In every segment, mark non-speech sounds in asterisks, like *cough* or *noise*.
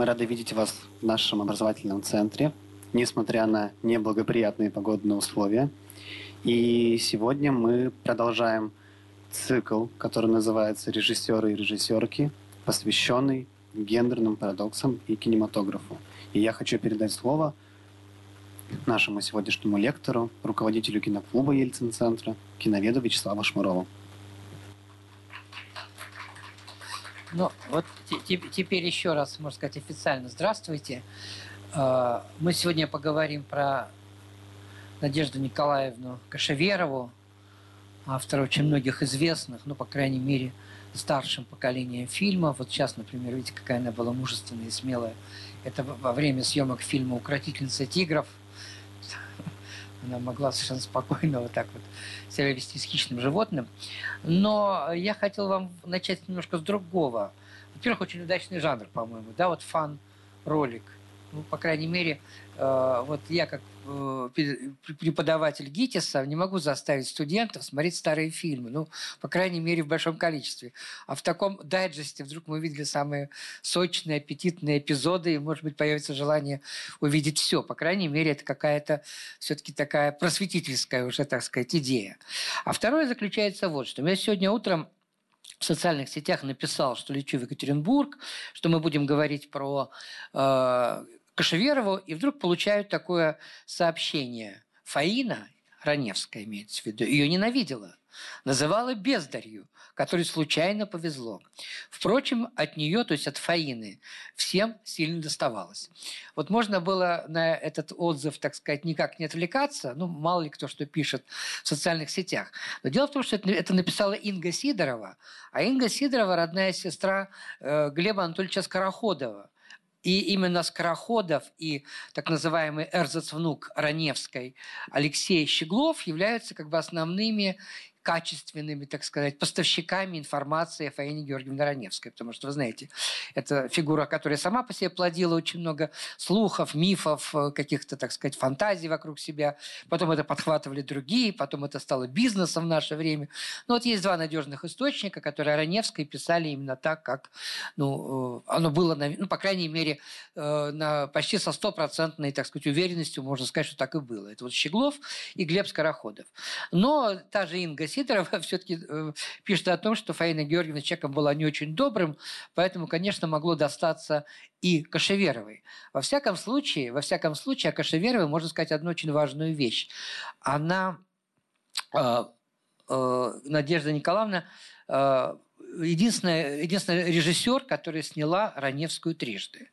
Мы рады видеть вас в нашем образовательном центре, несмотря на неблагоприятные погодные условия. И сегодня мы продолжаем цикл, который называется «Режиссеры и режиссерки», посвященный гендерным парадоксам и кинематографу. И я хочу передать слово нашему сегодняшнему лектору, руководителю киноклуба Ельцин-центра, киноведу Вячеславу Шмурову. Ну, вот теперь еще раз, можно сказать, официально здравствуйте. А, мы сегодня поговорим про Надежду Николаевну Кашеверову, автора очень многих известных, ну, по крайней мере, старшим поколением фильмов. Вот сейчас, например, видите, какая она была мужественная и смелая. Это во время съемок фильма «Укротительница тигров». Она могла совершенно спокойно вот так вот себя вести с хищным животным. Но я хотел вам начать немножко с другого. Во-первых, очень удачный жанр, по-моему, да, вот фан-ролик. Ну, по крайней мере, э, вот я как э, преподаватель ГИТИСа не могу заставить студентов смотреть старые фильмы, ну, по крайней мере, в большом количестве. А в таком дайджесте вдруг мы увидели самые сочные, аппетитные эпизоды, и, может быть, появится желание увидеть все. По крайней мере, это какая-то все-таки такая просветительская уже, так сказать, идея. А второе заключается вот что. Я сегодня утром в социальных сетях написал, что лечу в Екатеринбург, что мы будем говорить про э, Кашеверову, и вдруг получают такое сообщение. Фаина, Раневская имеется в виду, ее ненавидела. Называла бездарью, которой случайно повезло. Впрочем, от нее, то есть от Фаины, всем сильно доставалось. Вот можно было на этот отзыв, так сказать, никак не отвлекаться, ну, мало ли кто что пишет в социальных сетях. Но дело в том, что это, написала Инга Сидорова, а Инга Сидорова – родная сестра э, Глеба Анатольевича Скороходова – и именно Скороходов и так называемый эрзац-внук Раневской Алексей Щеглов являются как бы основными качественными, так сказать, поставщиками информации о Фаине Георгиевне Раневской. Потому что, вы знаете, это фигура, которая сама по себе плодила очень много слухов, мифов, э, каких-то, так сказать, фантазий вокруг себя. Потом это подхватывали другие, потом это стало бизнесом в наше время. Но вот есть два надежных источника, которые о Раневской писали именно так, как ну, э, оно было, ну, по крайней мере, э, на, почти со стопроцентной, так сказать, уверенностью можно сказать, что так и было. Это вот Щеглов и Глеб Скороходов. Но та же Инга Сидорова все-таки э, пишет о том, что Фаина Георгиевна человеком была не очень добрым, поэтому, конечно, могло достаться и Кашеверовой. Во всяком случае, во всяком случае, о Кашеверовой можно сказать одну очень важную вещь. Она, э, э, Надежда Николаевна, единственный, единственный режиссер, который сняла Раневскую трижды.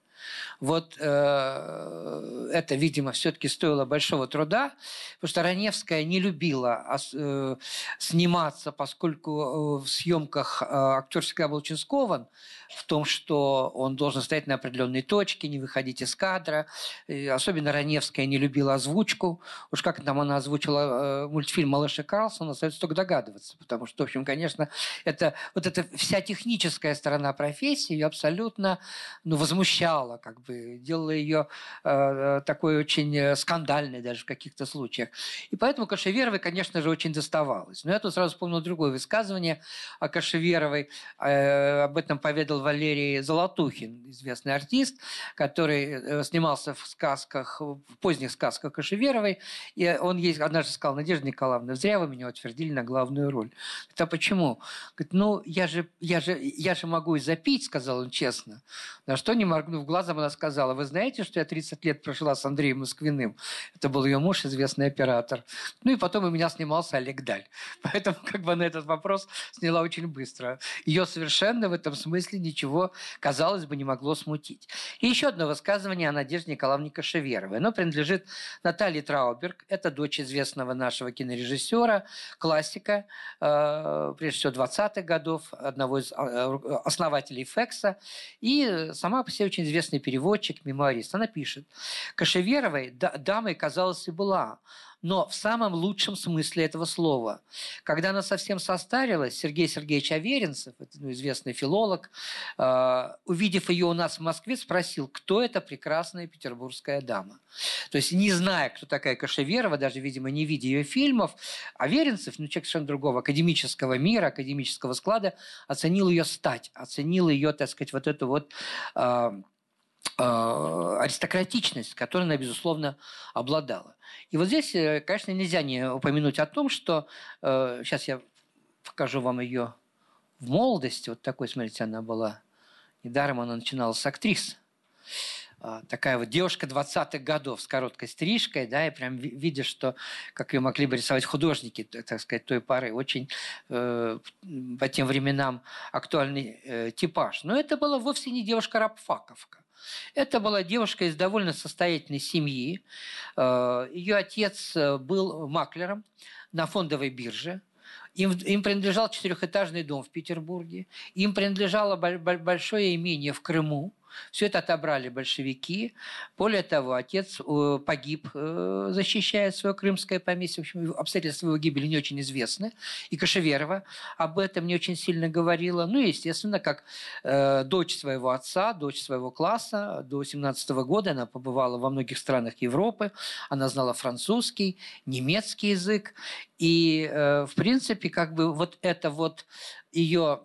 Вот э, это, видимо, все-таки стоило большого труда, потому что Раневская не любила э, сниматься, поскольку э, в съемках э, актер всегда был очень скован в том, что он должен стоять на определенной точке, не выходить из кадра. И особенно Раневская не любила озвучку. Уж как там она озвучила э, мультфильм «Малыш и Карлсон», остается только догадываться. Потому что, в общем, конечно, это, вот эта вся техническая сторона профессии ее абсолютно ну, возмущала, как бы делала ее э, такой очень э, скандальной даже в каких-то случаях. И поэтому Кашеверовой, конечно же, очень доставалось. Но я тут сразу вспомнил другое высказывание о Кашеверовой. Э, об этом поведал Валерий Золотухин, известный артист, который э, снимался в сказках, в поздних сказках Кашеверовой. И он ей однажды сказал, Надежда Николаевна, зря вы меня утвердили на главную роль. Говорит, а почему? Говорит, ну, я же, я, же, я же могу и запить, сказал он честно. На что, не моргнув глазом, она сказала, вы знаете, что я 30 лет прожила с Андреем Москвиным? Это был ее муж, известный оператор. Ну и потом у меня снимался Олег Даль. *laughs* Поэтому как бы на этот вопрос сняла очень быстро. Ее совершенно в этом смысле ничего, казалось бы, не могло смутить. И еще одно высказывание о Надежде Николаевне Кашеверовой. Оно принадлежит Наталье Трауберг. Это дочь известного нашего кинорежиссера, классика, э, прежде всего 20-х годов, одного из э, основателей ФЭКСа. И сама по себе очень известный переводчик, мемуарист. Она пишет, Кашеверовой дамой, казалось, и была, но в самом лучшем смысле этого слова. Когда она совсем состарилась, Сергей Сергеевич Аверинцев, ну, известный филолог, э, увидев ее у нас в Москве, спросил, кто эта прекрасная петербургская дама. То есть, не зная, кто такая Кашеверова, даже, видимо, не видя ее фильмов, Аверинцев, ну, человек совершенно другого академического мира, академического склада, оценил ее стать, оценил ее, так сказать, вот эту вот... Э, аристократичность, которой она, безусловно, обладала. И вот здесь, конечно, нельзя не упомянуть о том, что сейчас я покажу вам ее в молодости. Вот такой, смотрите, она была. Недаром она начинала с актрис. А, такая вот девушка 20-х годов с короткой стрижкой, да, и прям видишь, что, как ее могли бы рисовать художники, так сказать, той поры, очень э, по тем временам актуальный э, типаж. Но это была вовсе не девушка-рабфаковка. Это была девушка из довольно состоятельной семьи. Э, ее отец э, был маклером на фондовой бирже. Им, им принадлежал четырехэтажный дом в Петербурге. Им принадлежало большое имение в Крыму. Все это отобрали большевики. Более того, отец э, погиб, э, защищая свое крымское поместье. В общем, обстоятельства его гибели не очень известны. И Кашеверова об этом не очень сильно говорила. Ну, естественно, как э, дочь своего отца, дочь своего класса, до 17 года она побывала во многих странах Европы. Она знала французский, немецкий язык. И, в принципе, как бы вот это вот ее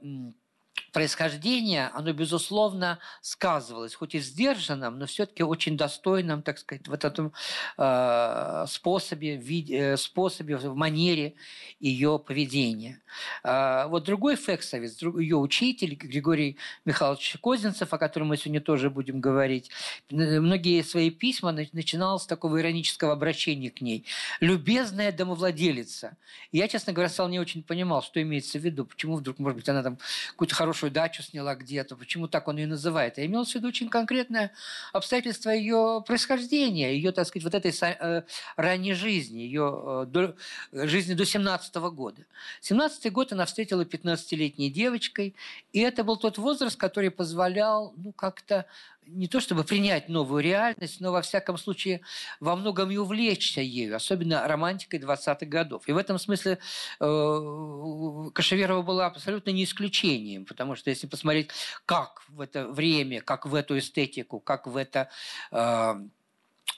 происхождение, оно, безусловно, сказывалось, хоть и сдержанном, но все-таки очень достойном, так сказать, в этом э, способе, виде, э, способе, в манере ее поведения. Э, вот другой фексовец, ее учитель Григорий Михайлович Козинцев, о котором мы сегодня тоже будем говорить, многие свои письма начинал с такого иронического обращения к ней. «Любезная домовладелица». Я, честно говоря, стал не очень понимал, что имеется в виду, почему вдруг, может быть, она там какую-то хорошую дачу сняла где-то, почему так он ее называет. Я имел в виду очень конкретное обстоятельство ее происхождения, ее, так сказать, вот этой э, ранней жизни, ее э, до, жизни до 17 -го года. 17 год она встретила 15-летней девочкой, и это был тот возраст, который позволял, ну, как-то не то чтобы принять новую реальность, но во всяком случае во многом и увлечься ею, особенно романтикой 20-х годов. И в этом смысле э, Кашеверова была абсолютно не исключением, потому что если посмотреть, как в это время, как в эту эстетику, как в это э,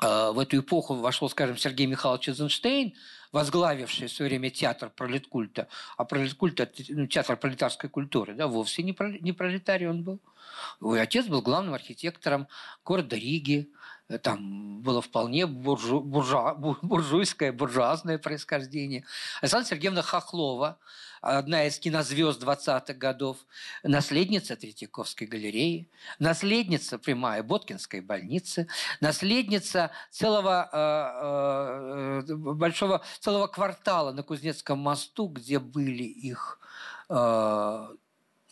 в эту эпоху вошел, скажем, Сергей Михайлович Эйзенштейн, возглавивший в свое время театр пролеткульта, а пролеткульт – это ну, театр пролетарской культуры, да, вовсе не пролетарий он был. Его отец был главным архитектором города Риги, там было вполне буржу, буржуа, буржуйское, буржуазное происхождение. Александра Сергеевна Хохлова, одна из кинозвезд 20-х годов, наследница Третьяковской галереи, наследница прямая Боткинской больницы, наследница целого э, э, большого целого квартала на Кузнецком мосту, где были их э,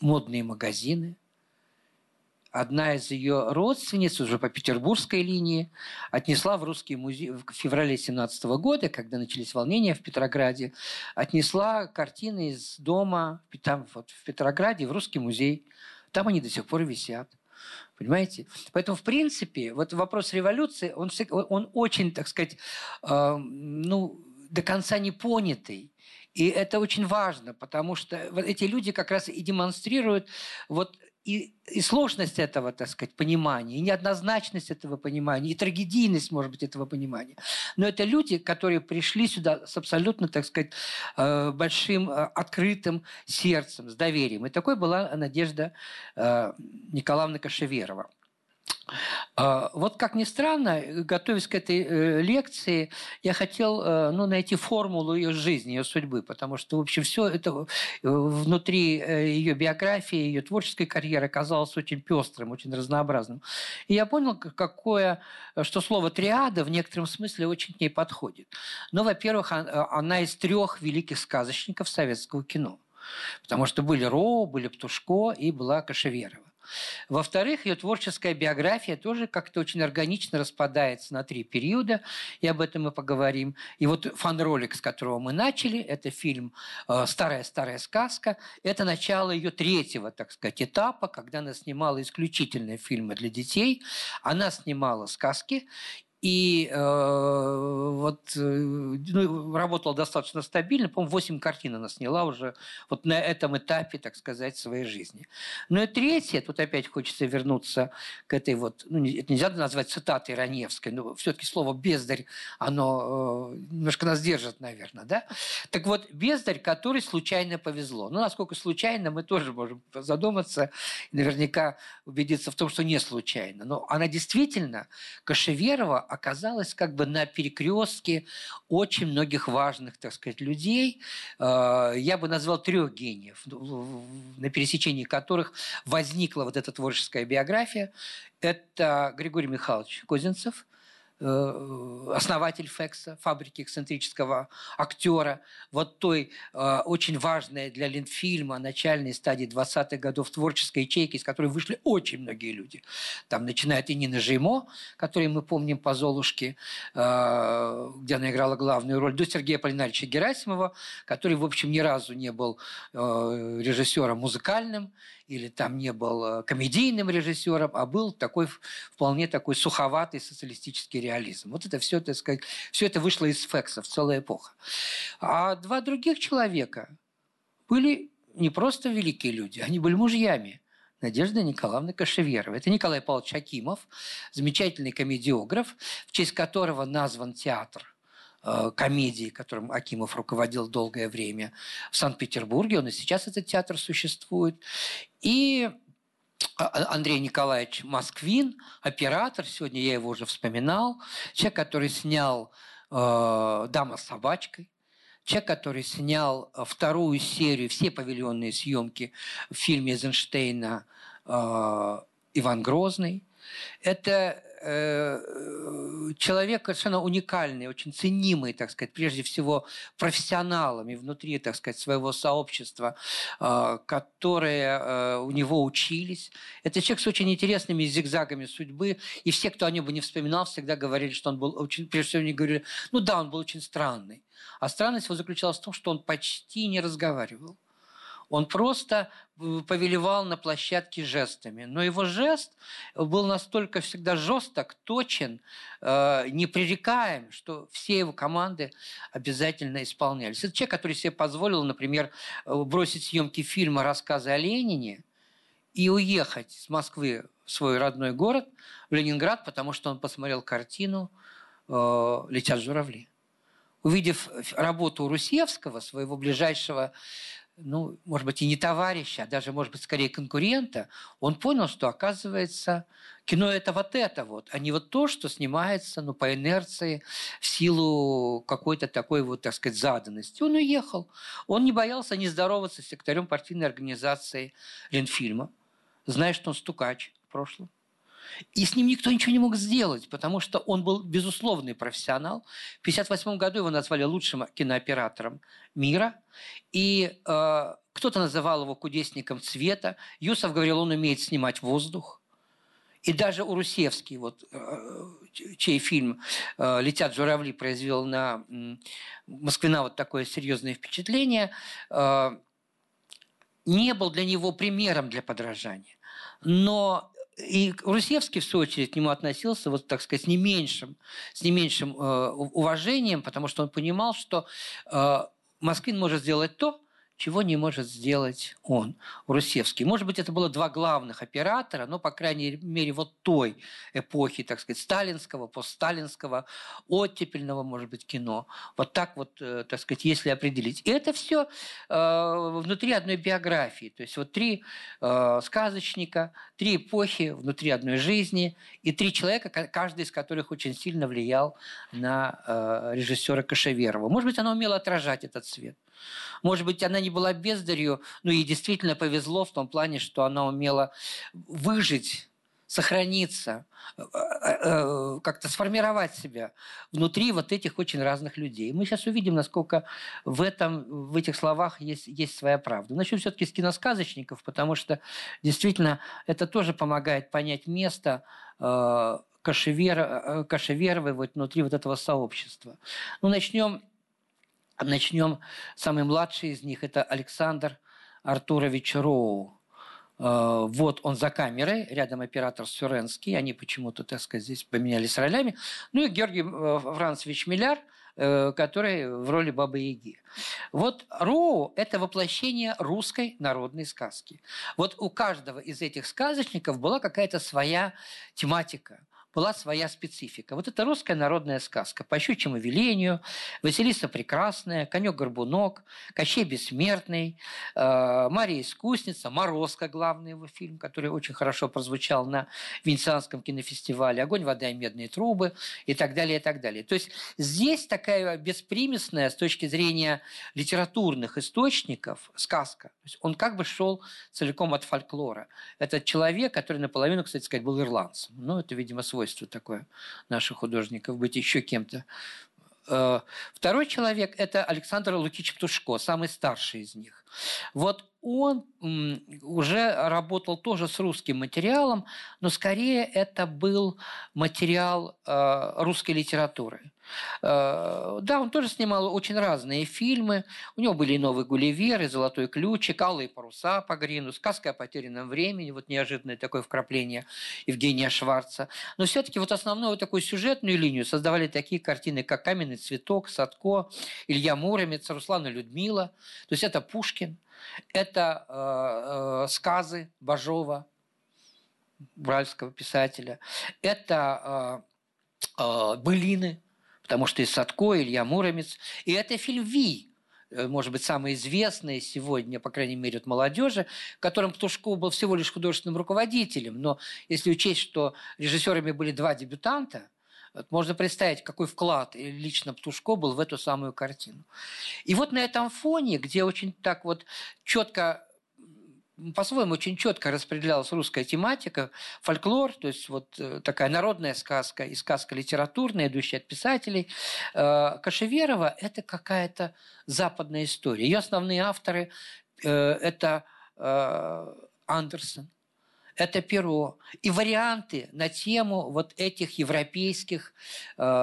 модные магазины, одна из ее родственниц уже по петербургской линии отнесла в русский музей в феврале 17 года, когда начались волнения в Петрограде, отнесла картины из дома там, вот, в Петрограде в русский музей. Там они до сих пор висят. Понимаете? Поэтому, в принципе, вот вопрос революции, он, он очень, так сказать, э, ну, до конца не понятый. И это очень важно, потому что вот эти люди как раз и демонстрируют вот и, и сложность этого, так сказать, понимания, и неоднозначность этого понимания, и трагедийность, может быть, этого понимания. Но это люди, которые пришли сюда с абсолютно, так сказать, э, большим э, открытым сердцем, с доверием. И такой была Надежда э, Николаевна Кашеверова. А, вот как ни странно, готовясь к этой э, лекции, я хотел э, ну, найти формулу ее жизни, ее судьбы, потому что, в общем, все это э, внутри ее биографии, ее творческой карьеры оказалось очень пестрым, очень разнообразным. И я понял, какое, что слово «триада» в некотором смысле очень к ней подходит. Ну, во-первых, она из трех великих сказочников советского кино. Потому что были Роу, были Птушко и была Кашеверова. Во-вторых, ее творческая биография тоже как-то очень органично распадается на три периода, и об этом мы поговорим. И вот фан-ролик, с которого мы начали, это фильм «Старая-старая сказка», это начало ее третьего, так сказать, этапа, когда она снимала исключительные фильмы для детей. Она снимала сказки, И э, вот э, ну, работала достаточно стабильно. По-моему, 8 картин она сняла уже вот на этом этапе, так сказать, своей жизни. Ну и третье, тут опять хочется вернуться к этой вот, ну, это нельзя назвать цитатой Раневской, но все-таки слово «бездарь», оно э, немножко нас держит, наверное, да? Так вот, бездарь, который случайно повезло. Ну, насколько случайно, мы тоже можем задуматься наверняка убедиться в том, что не случайно. Но она действительно, Кашеверова, оказалась как бы на перекрестке очень многих важных, так сказать, людей. Э, я бы назвал трех гениев, на пересечении которых возникла вот эта творческая биография. Это Григорий Михайлович Козинцев – основатель Фекса, фабрики эксцентрического актера, вот той э, очень важной для Линдфильма начальной стадии 20-х годов творческой ячейки, из которой вышли очень многие люди. Там начинает и Нина Жеймо, которую мы помним по «Золушке», э, где она играла главную роль, до Сергея Полинарича Герасимова, который, в общем, ни разу не был э, режиссером музыкальным, или там не был э, комедийным режиссером, а был такой вполне такой суховатый социалистический реализм. Вот это все, так сказать, все это вышло из Фексов, целая эпоха. А два других человека были не просто великие люди, они были мужьями. Надежда Николаевна Кашеверова. Это Николай Павлович Акимов, замечательный комедиограф, в честь которого назван театр Э, комедии, которым Акимов руководил долгое время в Санкт-Петербурге. Он и сейчас этот театр существует. И а, а, Андрей Николаевич Москвин, оператор, сегодня я его уже вспоминал, человек, который снял э, «Дама с собачкой», человек, который снял э, вторую серию, все павильонные съемки в фильме Эйзенштейна э, «Иван Грозный». Это человек совершенно уникальный, очень ценимый, так сказать, прежде всего профессионалами внутри, так сказать, своего сообщества, э, которые э, у него учились. Это человек с очень интересными зигзагами судьбы, и все, кто о нем бы не вспоминал, всегда говорили, что он был очень, прежде всего, они говорили, ну да, он был очень странный. А странность его заключалась в том, что он почти не разговаривал. Он просто э, повелевал на площадке жестами. Но его жест был настолько всегда жесток, точен, э, непререкаем, что все его команды обязательно исполнялись. Это человек, который себе позволил, например, э, бросить съемки фильма «Рассказы о Ленине» и уехать с Москвы в свой родной город, в Ленинград, потому что он посмотрел картину «Летят журавли». Увидев работу Русевского, своего ближайшего ну, может быть, и не товарища, а даже, может быть, скорее конкурента, он понял, что, оказывается, кино – это вот это вот, а не вот то, что снимается ну, по инерции в силу какой-то такой вот, так сказать, заданности. Он уехал. Он не боялся не здороваться с секретарем партийной организации Ленфильма, зная, что он стукач в прошлом. И с ним никто ничего не мог сделать, потому что он был безусловный профессионал. В 1958 году его назвали лучшим кинооператором мира. И э, кто-то называл его кудесником цвета. Юсов говорил, он умеет снимать воздух. И даже Урусевский, вот, э, чей фильм э, «Летят журавли» произвел на Москвина вот такое серьезное впечатление, э, не был для него примером для подражания. Но и Русевский, в свою очередь, к нему относился, вот, так сказать, с не меньшим, с не меньшим э, уважением, потому что он понимал, что э, Москвин может сделать то, чего не может сделать он, Русевский. Может быть, это было два главных оператора, но, по крайней мере, вот той эпохи, так сказать, сталинского, постсталинского, оттепельного, может быть, кино. Вот так вот, э, так сказать, если определить. И это все э, внутри одной биографии. То есть вот три э, сказочника, три эпохи внутри одной жизни и три человека, каждый из которых очень сильно влиял на режиссера Кашеверова. Может быть, она умела отражать этот цвет. Может быть, она не была бездарью, но ей действительно повезло в том плане, что она умела выжить сохраниться, э, э, как-то сформировать себя внутри вот этих очень разных людей. Мы сейчас увидим, насколько в, этом, в этих словах есть, есть своя правда. Начнем все-таки с киносказочников, потому что действительно это тоже помогает понять место э, Кашевер, Кашеверовой вот внутри вот этого сообщества. Ну, начнем Начнем. Самый младший из них – это Александр Артурович Роу. Э, вот он за камерой, рядом оператор Сюренский, они почему-то, так сказать, здесь поменялись ролями. Ну и Георгий э, Францевич Миляр, э, который в роли Бабы Яги. Вот Роу – это воплощение русской народной сказки. Вот у каждого из этих сказочников была какая-то своя тематика – была своя специфика. Вот это русская народная сказка. По щучьему велению, Василиса Прекрасная, Конек-Горбунок, Кощей Бессмертный, э, Мария Искусница, Морозко, главный его фильм, который очень хорошо прозвучал на Венецианском кинофестивале, Огонь, вода и медные трубы и так далее, и так далее. То есть здесь такая беспримесная с точки зрения литературных источников сказка. То есть он как бы шел целиком от фольклора. Это человек, который наполовину, кстати сказать, был ирландцем. Ну, это, видимо, свой свойство такое наших художников, быть еще кем-то. Э, второй человек – это Александр Лукич Птушко, самый старший из них. Вот он уже работал тоже с русским материалом, но скорее это был материал э, русской литературы. Э, да, он тоже снимал очень разные фильмы. У него были и «Новый Гулливер», и «Золотой ключик», «Алые паруса» по Грину, «Сказка о потерянном времени», вот неожиданное такое вкрапление Евгения Шварца. Но все-таки вот основную такую сюжетную линию создавали такие картины, как «Каменный цветок», «Садко», Илья Муромец, Руслан и Людмила. То есть это Пушкин, это э, э, сказы Бажова, уральского писателя, это э, э, былины потому что и Садко, и Илья Муромец. И это фильм «Ви», э, может быть, самый известный сегодня, по крайней мере, от молодежи, которым Птушков был всего лишь художественным руководителем. Но если учесть, что режиссерами были два дебютанта, можно представить, какой вклад лично Птушко был в эту самую картину. И вот на этом фоне, где очень так вот четко по-своему очень четко распределялась русская тематика, фольклор, то есть вот э, такая народная сказка и сказка литературная, идущая от писателей. Э, Кашеверова – это какая-то западная история. Ее основные авторы э, – это Андерсон, это перо. И варианты на тему вот этих европейских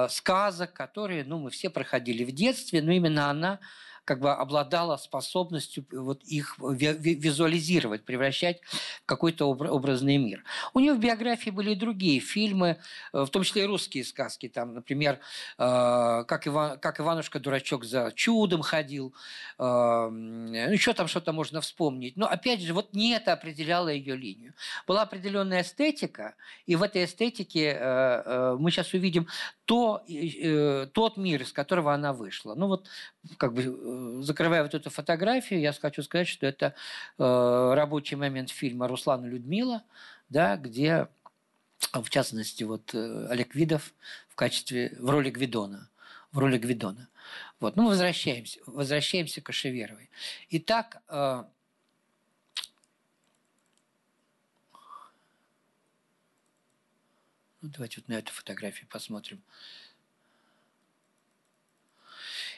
сказок, которые ну, мы все проходили в детстве, но именно она как бы обладала способностью вот их визуализировать, превращать в какой-то образный мир. У нее в биографии были и другие фильмы, э, в том числе и русские сказки. Там, например, э, как, Иван, как Иванушка-дурачок за чудом ходил. Э, ну, еще там что-то можно вспомнить. Но, опять же, вот не это определяло ее линию. Была определенная эстетика, и в этой эстетике мы сейчас увидим то, тот мир, из которого она вышла. Ну вот, как бы закрывая вот эту фотографию, я хочу сказать, что это э, рабочий момент фильма «Руслан и Людмила», да, где, в частности, вот э, Олег Видов в качестве, в роли Гвидона, в роли Гвидона. Вот. Ну, возвращаемся, возвращаемся к Кашеверовой. Итак, э, ну, давайте вот на эту фотографию посмотрим.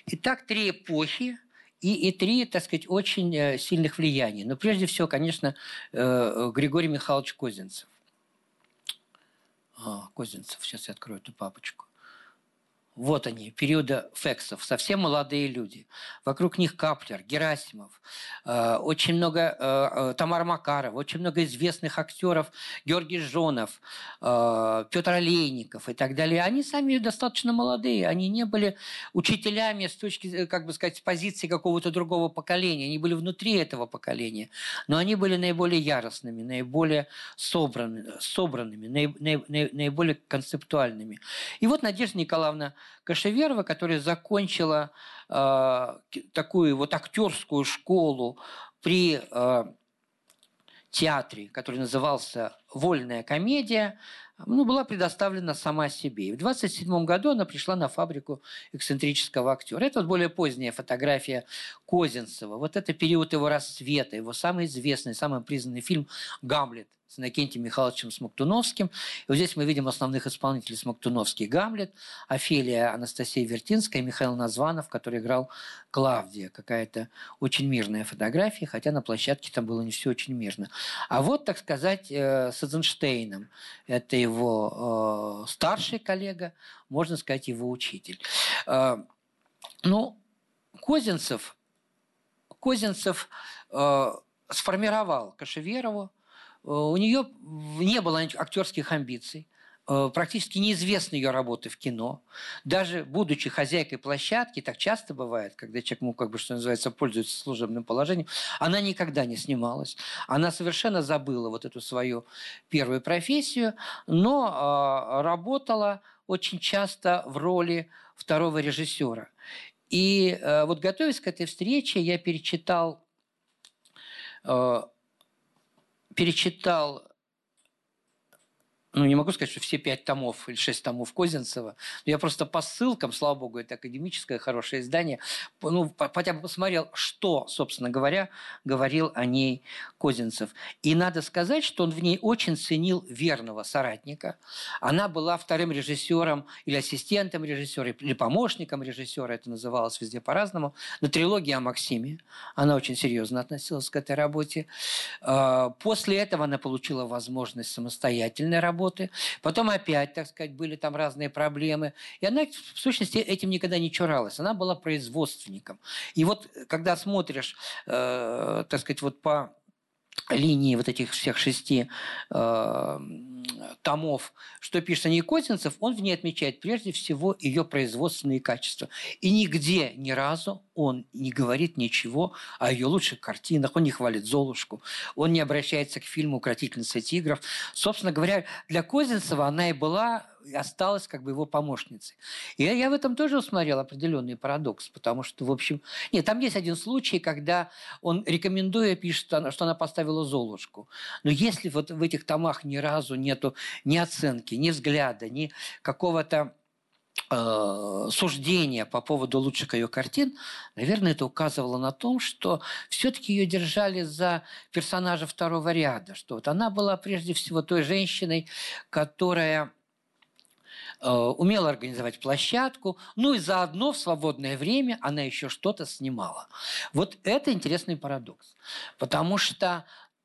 Итак, три эпохи и, и три, так сказать, очень э, сильных влияний. Но прежде всего, конечно, э, Григорий Михайлович Козинцев. А, Козинцев, сейчас я открою эту папочку. Вот они, периода фексов, совсем молодые люди. Вокруг них Каплер, Герасимов, э, очень много э, э Тамара Макарова, очень много известных актеров, Георгий Жонов, э, Петр Олейников и так далее. Они сами достаточно молодые, они не были учителями с точки, э, как бы сказать, с позиции какого-то другого поколения, они были внутри этого поколения, но они были наиболее яростными, наиболее собранными, собранными наиболее концептуальными. И вот Надежда Николаевна Кашеверова, которая закончила э, такую вот актерскую школу при э, театре, который назывался «Вольная комедия», ну, была предоставлена сама себе. И в 27 году она пришла на фабрику эксцентрического актера. Это вот более поздняя фотография Козинцева. Вот это период его расцвета, его самый известный, самый признанный фильм «Гамлет» с Иннокентием Михайловичем Смоктуновским. И вот здесь мы видим основных исполнителей Смоктуновский Гамлет, Офелия Анастасия Вертинская и Михаил Названов, который играл Клавдия. Какая-то очень мирная фотография, хотя на площадке там было не все очень мирно. А вот, так сказать, э, с Эйзенштейном. Это его э, старший коллега, можно сказать, его учитель. Э, ну, Козинцев, Козинцев сформировал Кашеверову, у нее не было актерских амбиций. Э, практически неизвестны ее работы в кино. Даже будучи хозяйкой площадки, так часто бывает, когда человек, ну, как бы, что называется, пользуется служебным положением, она никогда не снималась. Она совершенно забыла вот эту свою первую профессию, но э, работала очень часто в роли второго режиссера. И э, вот готовясь к этой встрече, я перечитал, э, перечитал ну, не могу сказать, что все пять томов или шесть томов Козинцева. Я просто по ссылкам, слава богу, это академическое хорошее издание, ну, хотя бы посмотрел, что, собственно говоря, говорил о ней Козинцев. И надо сказать, что он в ней очень ценил верного соратника. Она была вторым режиссером или ассистентом режиссера, или помощником режиссера, это называлось везде по-разному, на трилогии о Максиме. Она очень серьезно относилась к этой работе. А, после этого она получила возможность самостоятельной работы работы. Потом опять, так сказать, были там разные проблемы. И она, в сущности, этим никогда не чуралась. Она была производственником. И вот, когда смотришь, э, так сказать, вот по линии вот этих всех шести э, томов, что пишет о ней Козинцев, он в ней отмечает прежде всего ее производственные качества. И нигде ни разу он не говорит ничего о ее лучших картинах, он не хвалит Золушку, он не обращается к фильму «Укротительница тигров». Собственно говоря, для Козинцева она и была осталась как бы его помощницей. И я, в этом тоже усмотрел определенный парадокс, потому что, в общем... Нет, там есть один случай, когда он, рекомендуя, пишет, что она поставила Золушку. Но если вот в этих томах ни разу нету ни оценки, ни взгляда, ни какого-то э, суждения по поводу лучших ее картин, наверное, это указывало на том, что все-таки ее держали за персонажа второго ряда, что вот она была прежде всего той женщиной, которая Э, умела организовать площадку, ну и заодно в свободное время она еще что-то снимала. Вот это интересный парадокс, потому что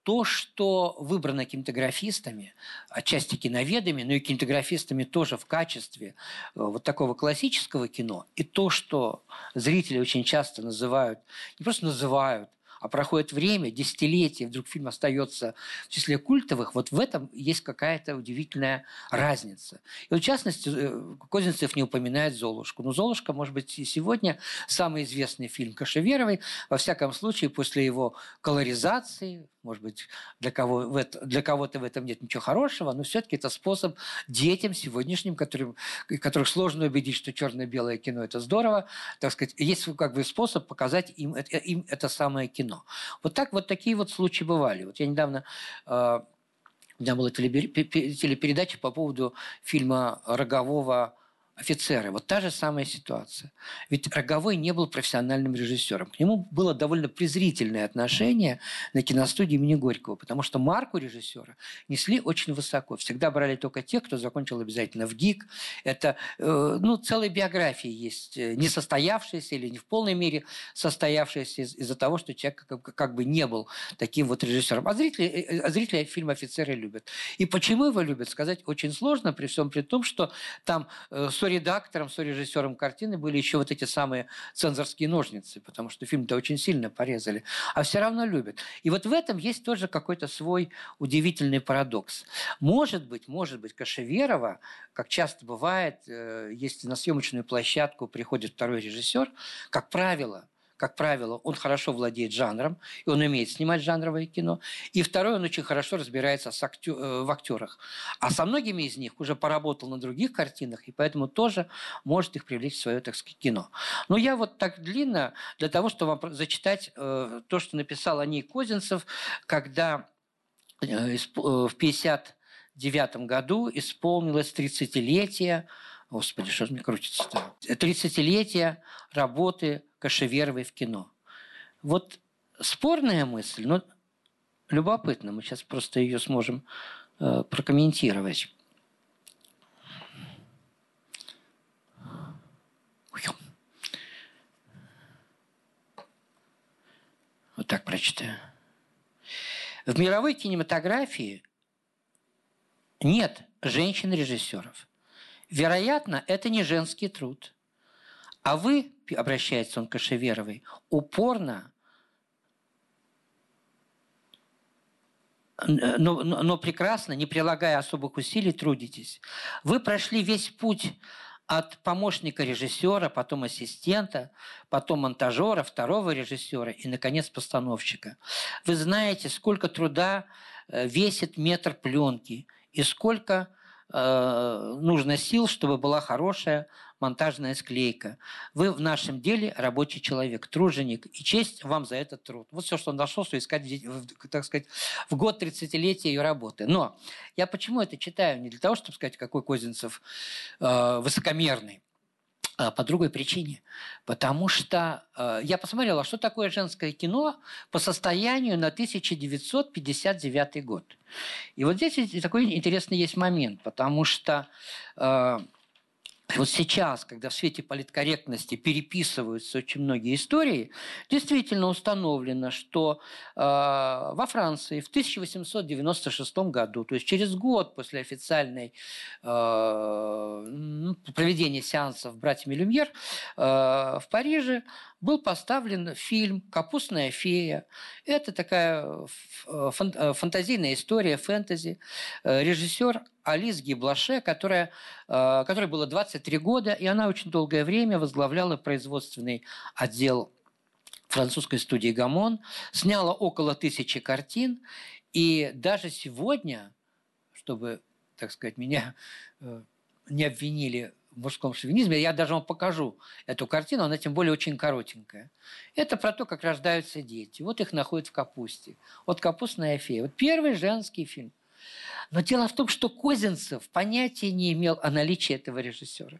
то, что выбрано кинематографистами, отчасти киноведами, но и кинематографистами тоже в качестве э, вот такого классического кино, и то, что зрители очень часто называют, не просто называют, а проходит время, десятилетия, вдруг фильм остается в числе культовых, вот в этом есть какая-то удивительная разница. И в частности, э, Козинцев не упоминает «Золушку». Но «Золушка», может быть, и сегодня самый известный фильм Кашеверовой, во всяком случае, после его колоризации, может быть, для, кого, для кого-то в этом нет ничего хорошего, но все-таки это способ детям сегодняшним, которым, которых сложно убедить, что черно-белое кино – это здорово, так сказать, есть как бы способ показать им, им это самое кино. Вот так вот такие вот случаи бывали. Вот я недавно э, у меня была телепередача по поводу фильма Рогового офицеры. Вот та же самая ситуация. Ведь Роговой не был профессиональным режиссером. К нему было довольно презрительное отношение на киностудии имени Горького, потому что марку режиссера несли очень высоко. Всегда брали только тех, кто закончил обязательно в ГИК. Это, э, ну, целые биографии есть, э, не состоявшиеся или не в полной мере состоявшиеся из- из-за того, что человек как, как бы не был таким вот режиссером. А зрители, э, а зрители фильм «Офицеры» любят. И почему его любят, сказать очень сложно, при всем при том, что там 100 соредактором, сорежиссером картины были еще вот эти самые цензорские ножницы, потому что фильм-то очень сильно порезали, а все равно любят. И вот в этом есть тоже какой-то свой удивительный парадокс. Может быть, может быть, Кашеверова, как часто бывает, э, если на съемочную площадку приходит второй режиссер, как правило, как правило, он хорошо владеет жанром, и он умеет снимать жанровое кино. И второй, он очень хорошо разбирается с актё... Э, в актерах. А со многими из них уже поработал на других картинах, и поэтому тоже может их привлечь в свое, так сказать, кино. Но я вот так длинно для того, чтобы вам зачитать э, то, что написал о ней Козинцев, когда э, э в 59 году исполнилось 30-летие Господи, что же мне крутится-то? 30-летие работы Кашеверовой в кино. Вот спорная мысль, но любопытно. Мы сейчас просто ее сможем э, прокомментировать. Вот так прочитаю. В мировой кинематографии нет женщин-режиссеров. Вероятно, это не женский труд. А вы, обращается он к Кашеверовой, упорно но, но, но прекрасно, не прилагая особых усилий, трудитесь. Вы прошли весь путь от помощника режиссера, потом ассистента, потом монтажера, второго режиссера и, наконец, постановщика. Вы знаете, сколько труда э, весит метр пленки и сколько э, нужно сил, чтобы была хорошая монтажная склейка. Вы в нашем деле рабочий человек, труженик, и честь вам за этот труд. Вот все, что он нашел, что искать, так сказать, в год 30-летия ее работы. Но я почему это читаю? Не для того, чтобы сказать, какой Козинцев э, высокомерный, а по другой причине. Потому что э, я посмотрела, что такое женское кино по состоянию на 1959 год. И вот здесь такой интересный есть момент, потому что э, вот сейчас, когда в свете политкорректности переписываются очень многие истории, действительно установлено, что э, во Франции в 1896 году, то есть через год после официальной э, проведения сеансов братьями Люмьер, э, в Париже был поставлен фильм «Капустная фея». Это такая э, фантазийная история, фэнтези. Э, режиссер Алис Гиблаше, которая, э, которой было 23 года, и она очень долгое время возглавляла производственный отдел французской студии «Гамон», сняла около тысячи картин, и даже сегодня, чтобы, так сказать, меня не обвинили мужском шовинизме. Я даже вам покажу эту картину, она тем более очень коротенькая. Это про то, как рождаются дети. Вот их находят в капусте. Вот «Капустная фея». Вот первый женский фильм. Но дело в том, что Козинцев понятия не имел о наличии этого режиссера.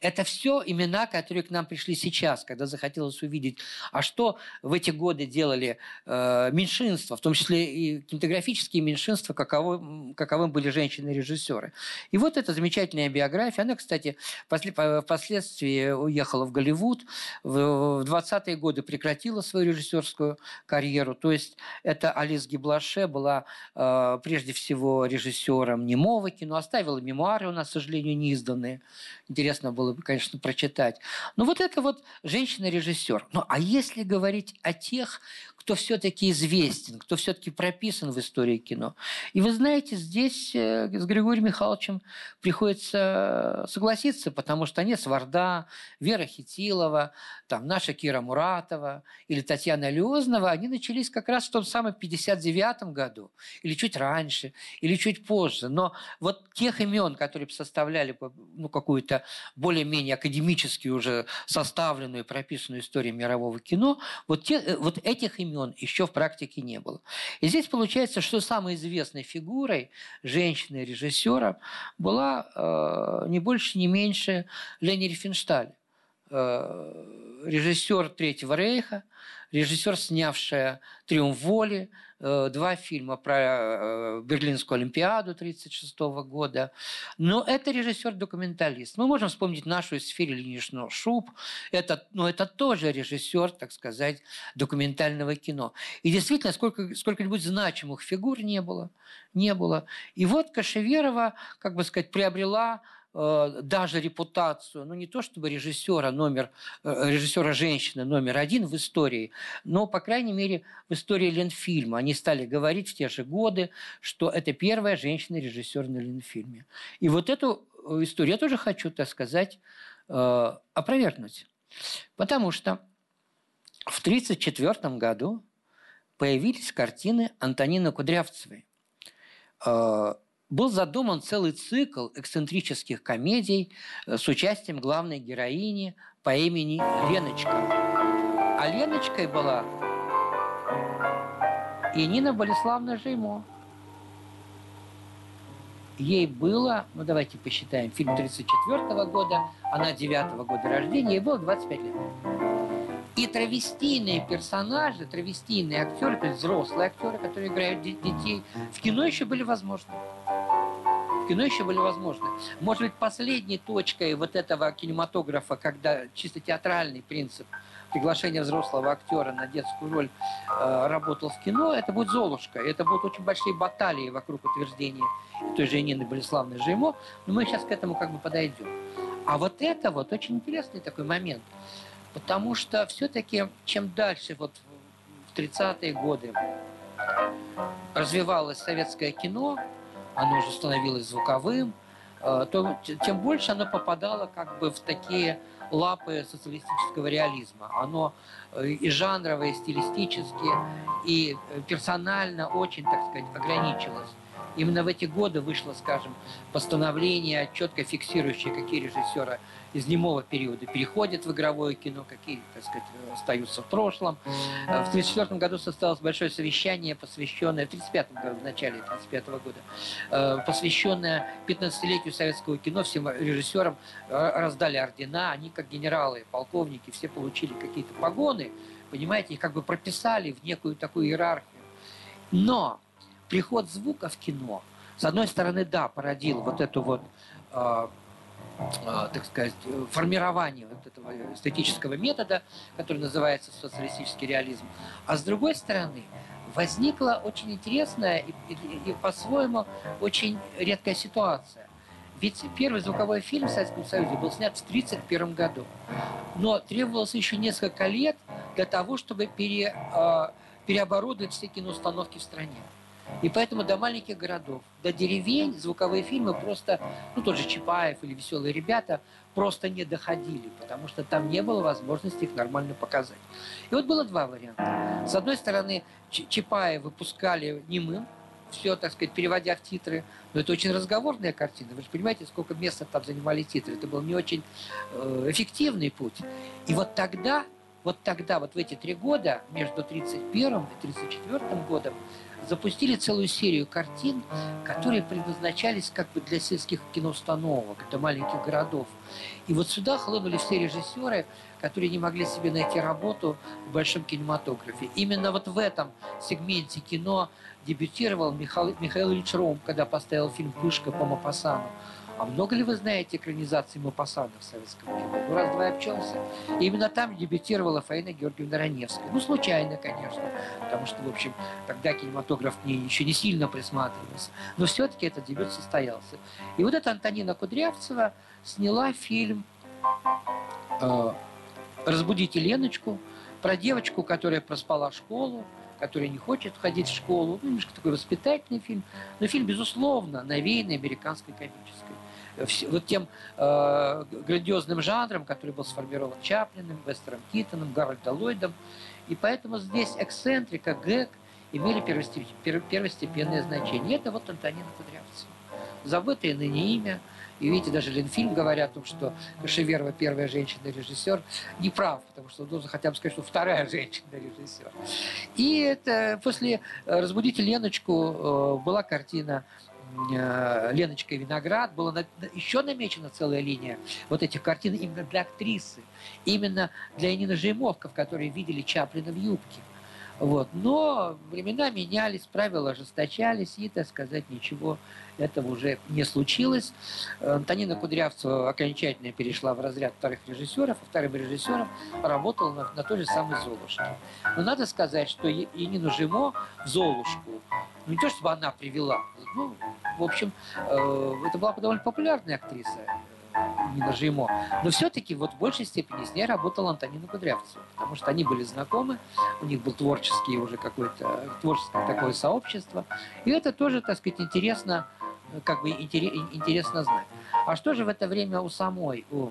Это все имена, которые к нам пришли сейчас, когда захотелось увидеть, а что в эти годы делали э, меньшинства, в том числе и кинематографические меньшинства, каково, каковым были женщины-режиссеры. И вот эта замечательная биография, она, кстати, впоследствии уехала в Голливуд, в 20-е годы прекратила свою режиссерскую карьеру. То есть это Алис Гиблаше была э, прежде всего режиссером немого кино, оставила мемуары у нас, к сожалению, не изданные. Интересно было бы, конечно, прочитать. Но вот это вот женщина-режиссер. Ну а если говорить о тех, кто все-таки известен, кто все-таки прописан в истории кино. И вы знаете, здесь э, с Григорием Михайловичем приходится согласиться, потому что они Сварда, Вера Хитилова, там, наша Кира Муратова или Татьяна Леознова, они начались как раз в том самом 59 году, или чуть раньше, или чуть позже. Но вот тех имен, которые составляли ну, какую-то более-менее академически уже составленную, прописанную историю мирового кино, вот, те, э, вот этих имен имен еще в практике не было. И здесь получается, что самой известной фигурой женщины-режиссера была э, не больше, не меньше Лени Рифеншталь, э, режиссер Третьего Рейха, режиссер, снявшая «Триумф воли», два фильма про э, Берлинскую Олимпиаду 1936 года. Но это режиссер-документалист. Мы можем вспомнить нашу из сферы Ильиничну Шуб. Это, но это тоже режиссер, так сказать, документального кино. И действительно, сколько, сколько-нибудь значимых фигур не было. Не было. И вот Кашеверова, как бы сказать, приобрела Э, даже репутацию, ну не то чтобы режиссера номер, э, режиссера женщины номер один в истории, но, по крайней мере, в истории Ленфильма. Они стали говорить в те же годы, что это первая женщина-режиссер на Ленфильме. И вот эту э, историю я тоже хочу, так сказать, опровергнуть. Потому что в 1934 году появились картины Антонины Кудрявцевой был задуман целый цикл эксцентрических комедий э, с участием главной героини по имени Леночка. А Леночкой была и Нина Болеславна Жеймо. Ей было, ну давайте посчитаем, фильм 34 года, она 9 года рождения, ей было 25 лет. И травестийные персонажи, травестийные актеры, то есть взрослые актеры, которые играют детей, в кино еще были возможны кино еще были возможны. Может быть, последней точкой вот этого кинематографа, когда чисто театральный принцип приглашения взрослого актера на детскую роль э, работал в кино, это будет «Золушка». Это будут очень большие баталии вокруг утверждения той же Нины Болеславны Жимо, но мы сейчас к этому как бы подойдем. А вот это вот очень интересный такой момент, потому что все-таки чем дальше вот в 30-е годы развивалось советское кино, оно уже становилось звуковым, э, то тем больше оно попадало как бы в такие лапы социалистического реализма. Оно э, и жанрово, и стилистически, и персонально очень, так сказать, ограничилось. Именно в эти годы вышло, скажем, постановление, четко фиксирующее, какие режиссеры из немого периода переходят в игровое кино, какие, так сказать, остаются в прошлом. В 1934 году состоялось большое совещание, посвященное, в 1935 году, в начале 1935 года, э, посвященное 15-летию советского кино. Всем режиссерам э, раздали ордена, они как генералы, полковники, все получили какие-то погоны, понимаете, их как бы прописали в некую такую иерархию. Но приход звука в кино, с одной стороны, да, породил вот эту вот э, а, так сказать, формирование вот этого эстетического метода, который называется социалистический реализм. А с другой стороны, возникла очень интересная и, и, и по-своему очень редкая ситуация. Ведь первый звуковой фильм в Советском Союзе был снят в 1931 году. Но требовалось еще несколько лет для того, чтобы пере, э, переоборудовать все киноустановки в стране. И поэтому до маленьких городов, до деревень звуковые фильмы просто, ну тот же Чапаев или «Веселые ребята» просто не доходили, потому что там не было возможности их нормально показать. И вот было два варианта. С одной стороны, Чапаев выпускали немым, все, так сказать, переводя в титры. Но это очень разговорная картина. Вы же понимаете, сколько места там занимали титры. Это был не очень э, эффективный путь. И вот тогда, вот тогда, вот в эти три года, между 31 и 34 годом, запустили целую серию картин, которые предназначались как бы для сельских киноустановок, для маленьких городов. И вот сюда хлынули все режиссеры, которые не могли себе найти работу в большом кинематографе. Именно вот в этом сегменте кино дебютировал Михаил, Михаил Ильич Ром, когда поставил фильм «Пышка» по Мапасану. А много ли вы знаете экранизации Мапасана в советском кино? Ну, раз-два и обчелся. И именно там дебютировала Фаина Георгиевна Раневская. Ну, случайно, конечно, потому что, в общем, тогда кинематограф к ней еще не сильно присматривался. Но все-таки этот дебют состоялся. И вот эта Антонина Кудрявцева сняла фильм э, «Разбудите Леночку» про девочку, которая проспала школу, которая не хочет ходить в школу. Ну, немножко такой воспитательный фильм. Но фильм, безусловно, навеянный американской комической вот тем э, грандиозным жанром, который был сформирован Чаплиным, Вестером Китоном, Гарольдом Ллойдом. И поэтому здесь эксцентрика, гэг имели первостепенное значение. И это вот Антонина Кудрявцева. Забытое ныне имя. И видите, даже Ленфильм говорят о том, что Кашеверова первая женщина-режиссер. Не прав, потому что должен хотя бы сказать, что вторая *laughs* женщина-режиссер. И это после «Разбудите Леночку» э, была картина Э, Леночка Виноград, была еще намечена целая линия вот этих картин именно для актрисы, именно для Нины Жеймовков, которые видели Чаплина в юбке. Вот. Но времена менялись, правила ожесточались, и, так сказать, ничего этого уже не случилось. Антонина Кудрявцева окончательно перешла в разряд вторых режиссеров, а вторым режиссером работала на, на той же самой «Золушке». Но надо сказать, что Енину Жимо в «Золушку» ну, не то, чтобы она привела, ну, в общем, э, это была довольно популярная актриса, Нина Жимо. Но все-таки вот в большей степени с ней работала Антонина Кудрявцева, потому что они были знакомы, у них был творческий уже какое-то творческое такое сообщество. И это тоже, так сказать, интересно, как бы интересно знать. А что же в это время у самой, у,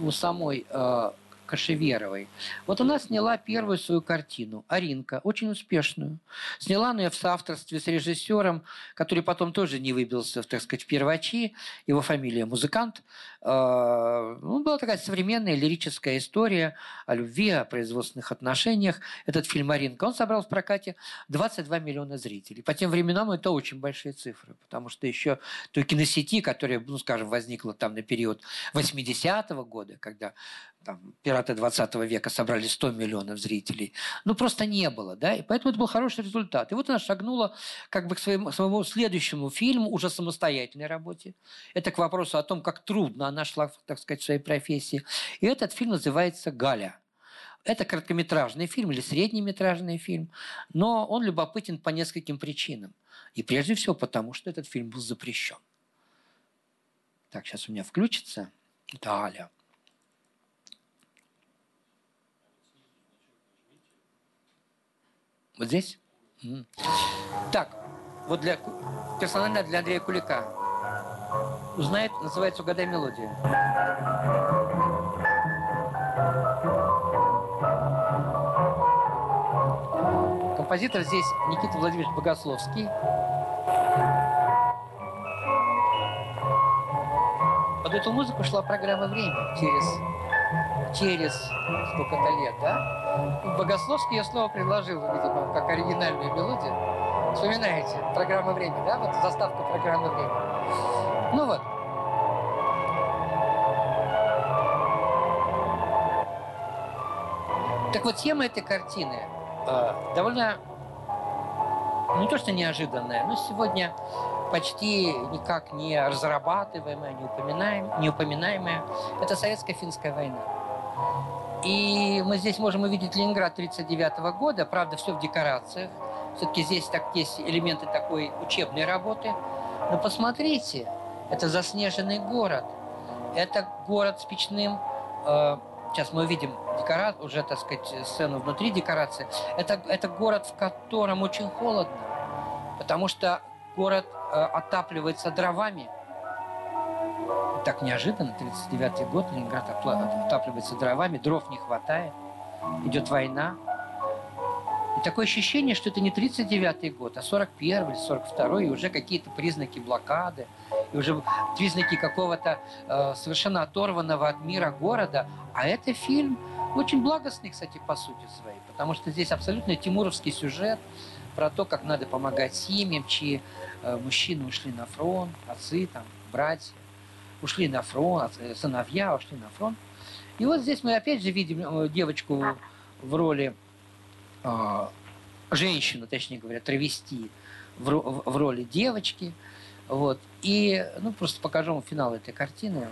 у самой э, Кашеверовой. Вот она сняла первую свою картину «Аринка», очень успешную. Сняла она ее в соавторстве с режиссером, который потом тоже не выбился, так сказать, в первачи. Его фамилия «Музыкант». А, ну, была такая современная лирическая история о любви, о производственных отношениях. Этот фильм «Аринка», он собрал в прокате 22 миллиона зрителей. По тем временам это очень большие цифры, потому что еще той киносети, которая, ну, скажем, возникла там на период 80-го года, когда там, пираты 20 века собрали 100 миллионов зрителей. Ну, просто не было, да, и поэтому это был хороший результат. И вот она шагнула как бы к своему, своему следующему фильму, уже самостоятельной работе. Это к вопросу о том, как трудно она шла, так сказать, в своей профессии. И этот фильм называется «Галя». Это короткометражный фильм или среднеметражный фильм, но он любопытен по нескольким причинам. И прежде всего потому, что этот фильм был запрещен. Так, сейчас у меня включится. Галя. Вот здесь? Так, вот для персонально для Андрея Кулика. Узнает, называется «Угадай мелодию». Композитор здесь Никита Владимирович Богословский. Под эту музыку шла программа «Время» через, через сколько-то лет, да? Богословский я снова предложил, видимо, как оригинальную мелодию. Вспоминаете? Программа «Время», да? Вот заставка программы «Время». Ну вот. Так вот, тема этой картины э, довольно, ну, не то что неожиданная, но сегодня почти никак не разрабатываемая, не, упоминаем, не упоминаемая. Это советско-финская война. И мы здесь можем увидеть Ленинград 1939 года, правда, все в декорациях. Все-таки здесь так, есть элементы такой учебной работы. Но посмотрите, это заснеженный город. Это город с печным... Э, сейчас мы увидим декора... уже, так сказать, сцену внутри декорации. Это, это город, в котором очень холодно. Потому что город э, отапливается дровами. Так неожиданно, 39 год, Ленинград отапливается дровами, дров не хватает, идет война. И такое ощущение, что это не 39 год, а 41 или 42 и уже какие-то признаки блокады, и уже признаки какого-то э, совершенно оторванного от мира города. А это фильм очень благостный, кстати, по сути своей, потому что здесь абсолютно тимуровский сюжет, про то, как надо помогать семьям, чьи э, мужчины ушли на фронт, отцы, там, братья, ушли на фронт, э, сыновья ушли на фронт. И вот здесь мы опять же видим э, девочку в роли э, женщину, точнее говоря, травести в, в, в роли девочки. Вот. И, ну, просто покажу вам финал этой картины.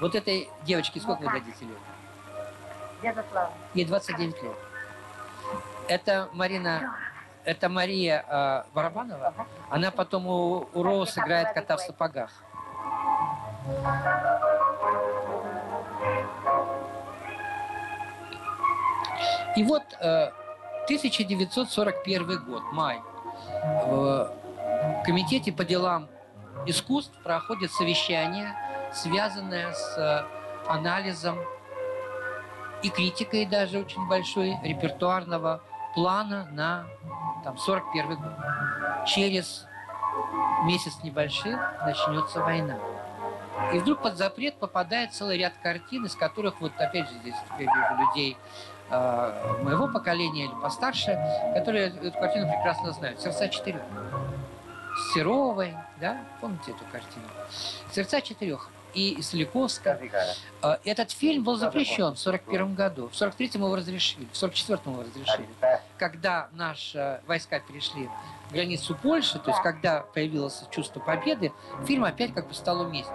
Вот этой девочке сколько вы дадите лет? Дедослава. Ей 29 лет. Это Марина, это Мария э, Барабанова. Она потом у, у Роуз играет кота в сапогах. И вот э, 1941 год, май. В Комитете по делам искусств проходит совещание, связанное с э, анализом и критикой даже очень большой репертуарного плана на там, 41 год. Через месяц небольших начнется война. И вдруг под запрет попадает целый ряд картин, из которых, вот опять же, здесь я вижу людей э, моего поколения или постарше, которые эту картину прекрасно знают. «Сердца четырех». Серовой, да? Помните эту картину? «Сердца четырех» и Соликовска. А, этот фильм был запрещен в 1941 году. В 1943 его разрешили, в 1944 его разрешили. Когда наши войска перешли границу Польши, то есть когда появилось чувство победы, фильм опять как бы стал уместен.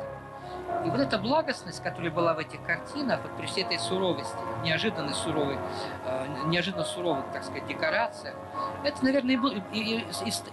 И вот эта благостность, которая была в этих картинах, вот при всей этой суровости, неожиданной суровой, э, неожиданно суровых, так сказать, декорациях, это, наверное, и, был, и, и,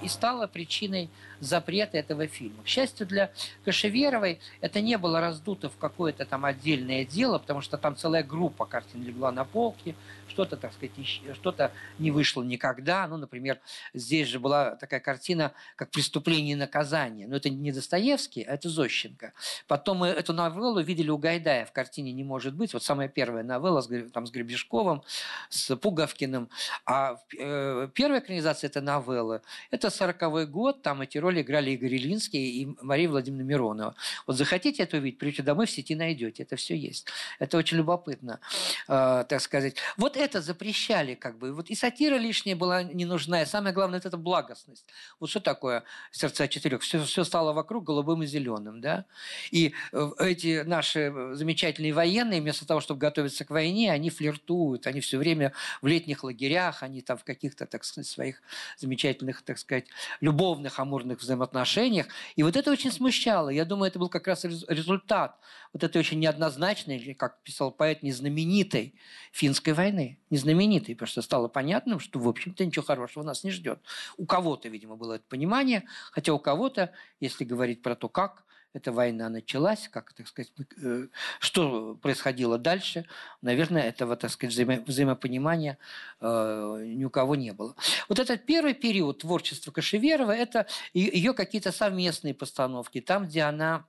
и стало причиной запрета этого фильма. К счастью для Кашеверовой, это не было раздуто в какое-то там отдельное дело, потому что там целая группа картин легла на полке, что-то, так сказать, что-то не вышло никогда. Ну, например, здесь же была такая картина, как «Преступление и наказание». Но это не Достоевский, а это Зощенко. Потом мы эту новеллу видели у Гайдая в картине «Не может быть». Вот самая первая новелла с, там, с Гребешковым, с Пуговкиным. А э, первая экранизация этой новеллы – это 40-й год. Там эти роли играли Игорь Ильинский и Мария Владимировна Миронова. Вот захотите это увидеть, придете домой, в сети найдете. Это все есть. Это очень любопытно, э, так сказать. Вот это запрещали как бы. Вот и сатира лишняя была не нужна. И самое главное – это благостность. Вот что такое «Сердца четырех»? Все, все стало вокруг голубым и зеленым. Да? И э, эти наши замечательные военные, вместо того, чтобы готовиться к войне, они флиртуют. Они все время в летних лагерях, они там в каких-то, так сказать, своих замечательных, так сказать, любовных, амурных взаимоотношениях. И вот это очень смущало. Я думаю, это был как раз результат вот этой очень неоднозначной, как писал поэт, незнаменитой финской войны незнаменитой, потому что стало понятным, что, в общем-то, ничего хорошего нас не ждет. У кого-то, видимо, было это понимание, хотя у кого-то, если говорить про то, как эта война началась, как, так сказать, э, что происходило дальше, наверное, этого, так сказать, взаимо взаимопонимания э, ни у кого не было. Вот этот первый период творчества Кашеверова – это ее какие-то совместные постановки, там, где она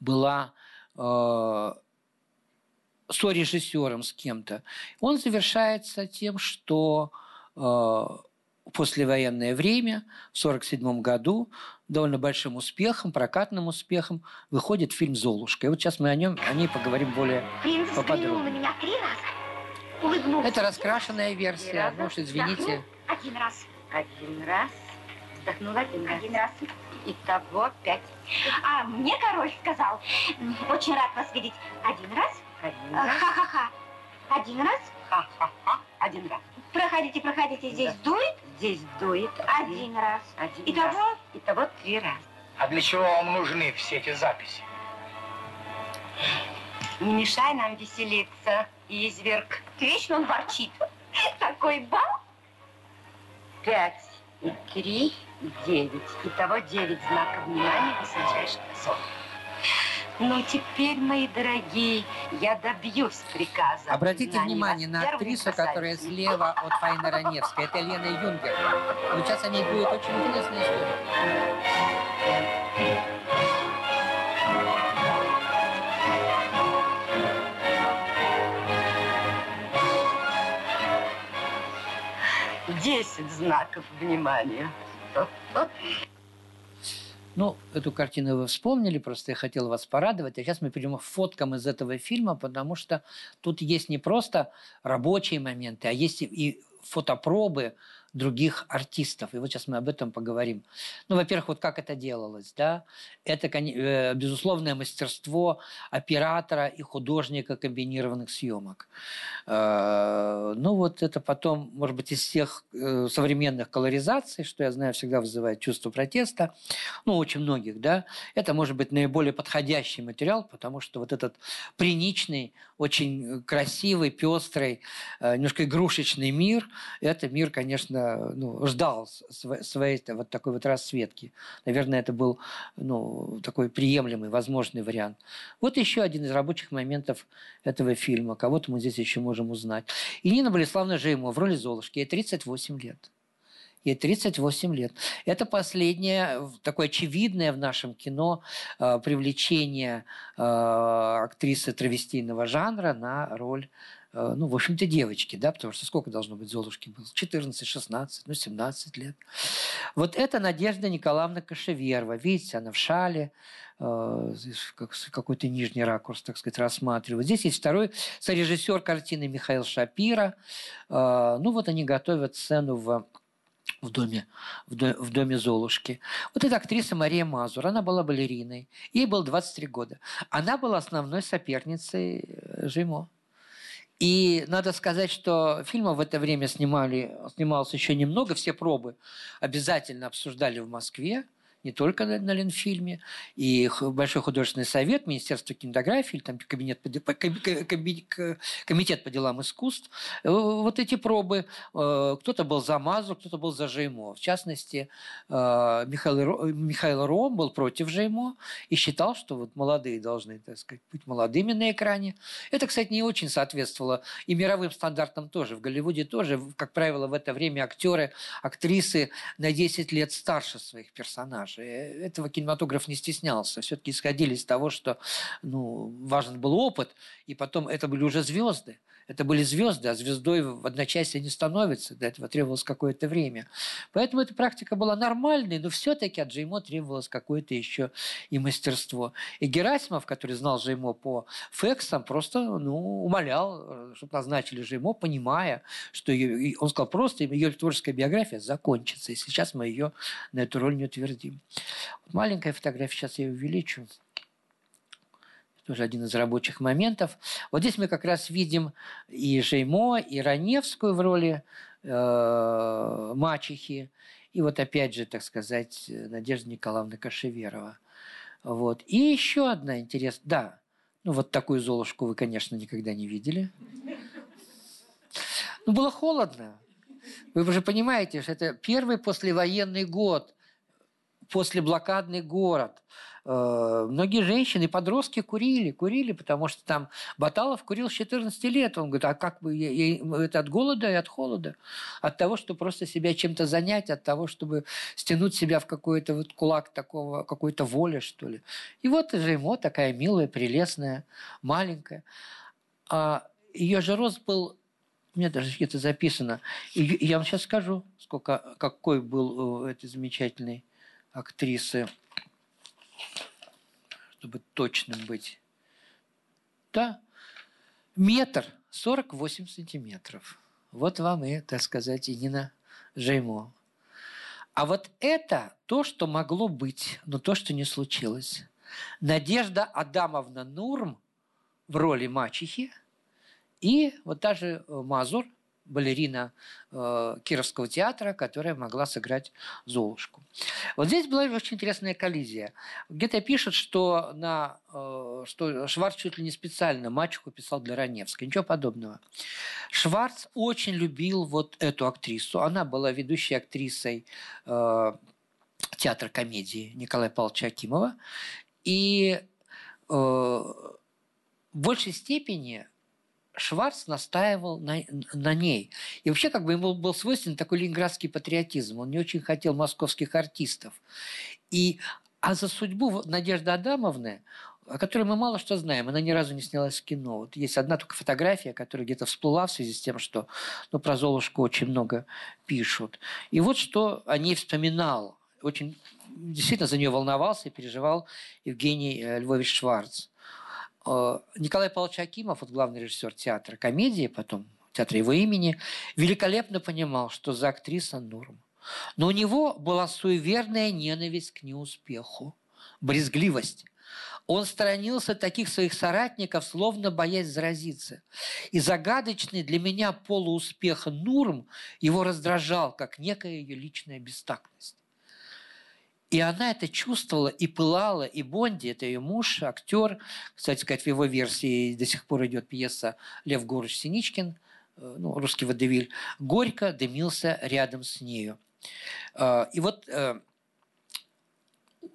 была э, сорежиссером с кем-то. Он завершается тем, что э, послевоенное время, в 1947 году, довольно большим успехом, прокатным успехом, выходит фильм «Золушка». И вот сейчас мы о нем, о ней поговорим более Принц взглянул на поподробнее. меня три раза. Улыбнулся. Это раскрашенная версия, раза. ну уж извините. Один раз. Один раз. Вздохнул один раз. Один раз. Итого пять. А мне король сказал, «М, очень рад вас видеть. Один раз. Один раз. Ха-ха-ха. Один раз. Ха-ха-ха. Один раз. Проходите, проходите. Здесь дует. Здесь дует. Один раз. Один Итого раз. Итого три раза. А для чего вам нужны все эти записи? Не мешай нам веселиться, изверг. вечно он ворчит. Такой бал. Пять и три, и девять. Итого девять знаков внимания высочайших особ. Ну, теперь, мои дорогие, я добьюсь приказа. Обратите внимание на актрису, которая слева от Фаины Раневской. Это Лена Юнгер. Вот сейчас о ней будет очень интересная история. Десять знаков внимания. Ну, эту картину вы вспомнили, просто я хотел вас порадовать. А сейчас мы перейдем к фоткам из этого фильма, потому что тут есть не просто рабочие моменты, а есть и- фотопробы других артистов. И вот сейчас мы об этом поговорим. Ну, во-первых, вот как это делалось, да? Это, э, безусловное мастерство оператора и художника комбинированных съемок. Э, Ну, вот это потом, может быть, из всех э, современных колоризаций, что я знаю, всегда вызывает чувство протеста, ну, очень многих, да, это может быть наиболее подходящий материал, потому что вот этот приничный, очень красивый, пестрый, немножко игрушечный мир, это мир, конечно, ну, ждал св- своей вот такой вот расцветки. Наверное, это был ну, такой приемлемый, возможный вариант. Вот еще один из рабочих моментов этого фильма. Кого-то мы здесь еще можем узнать. И Нина Болеславна Жеймо в роли Золушки. Ей 38 лет. Ей 38 лет. Это последнее, такое очевидное в нашем кино э, привлечение э, актрисы травестийного жанра на роль, э, ну, в общем-то, девочки, да, потому что сколько должно быть Золушки было? 14, 16, ну, 17 лет. Вот это Надежда Николаевна Кашеверова. Видите, она в шале, э, какой-то нижний ракурс, так сказать, рассматривает. Здесь есть второй сорежиссер картины Михаил Шапира. Э, ну, вот они готовят сцену в в доме, в, до- в доме Золушки. Вот эта актриса Мария Мазур, она была балериной. Ей было 23 года. Она была основной соперницей э, Жимо. И надо сказать, что фильма в это время снимали, снималось еще немного, все пробы обязательно обсуждали в Москве, не только на, на Ленфильме, и Большой художественный совет, Министерство кинематографии, или там кабинет по комитет по делам искусств. Э, Вот эти пробы, э, кто-то был за Мазу, кто-то был за Жеймо. В частности, э, Михаил, Михаил Ром был против Жеймо и считал, что вот молодые должны, так сказать, быть молодыми на экране. Это, кстати, не очень соответствовало и мировым стандартам тоже. В Голливуде тоже, как правило, в это время актеры, актрисы на 10 лет старше своих персонажей. Э, Этого кинематограф не стеснялся. Все-таки исходили из того, что ну, важен был опыт, и потом это были уже звезды. Это были звезды, а звездой в одночасье не становится. Для этого требовалось какое-то время. Поэтому эта практика была нормальной, но все-таки от Джеймо требовалось какое-то еще и мастерство. И Герасимов, который знал Жеймо по фексам, просто ну, умолял, чтобы назначили Жеймо, понимая, что ее, он сказал, просто ее творческая биография закончится, и сейчас мы ее на эту роль не утвердим. Вот маленькая фотография, сейчас я ее увеличу. Тоже один из рабочих моментов. Вот здесь мы как раз видим и Жеймо, и Раневскую в роли э, мачехи, и вот опять же, так сказать, Надежда Николаевна Кашеверова. Вот. И еще одна интересная... Да, ну вот такую Золушку вы, конечно, никогда не видели. Ну, было холодно. Вы уже понимаете, что это первый послевоенный год. послеблокадный город. Э, многие женщины, подростки курили, курили, потому что там Баталов курил с 14 лет. Он говорит, а как бы это от голода и от холода, от того, чтобы просто себя чем-то занять, от того, чтобы стянуть себя в какой-то вот кулак такого, какой-то воли, что ли. И вот же ему такая милая, прелестная, маленькая. А ее же рост был у меня даже где-то записано. И я вам сейчас скажу, сколько, какой был у этой замечательной актрисы, чтобы точным быть. Да, метр сорок восемь сантиметров. Вот вам и, так сказать, и Нина Жеймо. А вот это то, что могло быть, но то, что не случилось. Надежда Адамовна Нурм в роли мачехи и вот та же э, Мазур – балерина э, Кировского театра, которая могла сыграть Золушку. Вот здесь была очень интересная коллизия. Где-то пишут, что, на, э, что Шварц чуть ли не специально мачеху писал для Раневской. Ничего подобного. Шварц очень любил вот эту актрису. Она была ведущей актрисой э, театра комедии Николая Павловича Акимова. И э, в большей степени Шварц настаивал на, на ней. И вообще как бы ему был свойственен такой ленинградский патриотизм. Он не очень хотел московских артистов. И, а за судьбу Надежды Адамовны, о которой мы мало что знаем, она ни разу не снялась в кино. Вот есть одна только фотография, которая где-то всплыла в связи с тем, что ну, про Золушку очень много пишут. И вот что о ней вспоминал. Очень действительно за нее волновался и переживал Евгений э, Львович Шварц. Э, Николай Павлович Акимов, вот главный режиссер театра комедии, потом театра его имени, великолепно понимал, что за актриса норм. Но у него была суеверная ненависть к неуспеху, брезгливость. Он сторонился таких своих соратников, словно боясь заразиться. И загадочный для меня полууспех Нурм его раздражал, как некая ее личная бестактность. И она это чувствовала и пылала, и Бонди, это ее муж, актер, кстати сказать, в его версии до сих пор идет пьеса Лев Горович Синичкин, э, ну, русский водевиль, горько дымился рядом с нею. Э, и вот э,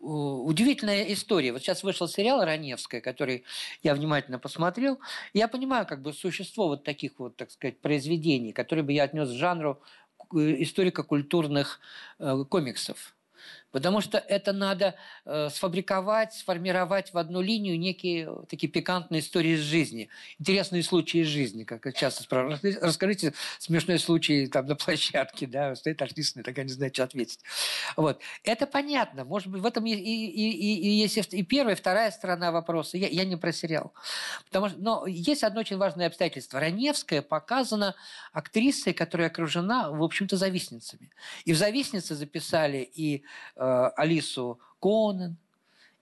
удивительная история. Вот сейчас вышел сериал «Раневская», который я внимательно посмотрел. Я понимаю как бы существо вот таких вот, так сказать, произведений, которые бы я отнес к жанру историко-культурных комиксов. Потому что это надо э, сфабриковать, сформировать в одну линию некие э, такие пикантные истории из жизни. Интересные случаи из жизни, как часто спрашивают. Расскажите смешной случай там на площадке, да, стоит артист, такая не знает, что ответить. Вот. Это понятно. Может быть, в этом и, и, и, и есть и первая, и вторая сторона вопроса. Я, я не про сериал. Потому что, но есть одно очень важное обстоятельство. Раневская показана актрисой, которая окружена, в общем-то, завистницами. И в завистнице записали и Э, Алису Конан,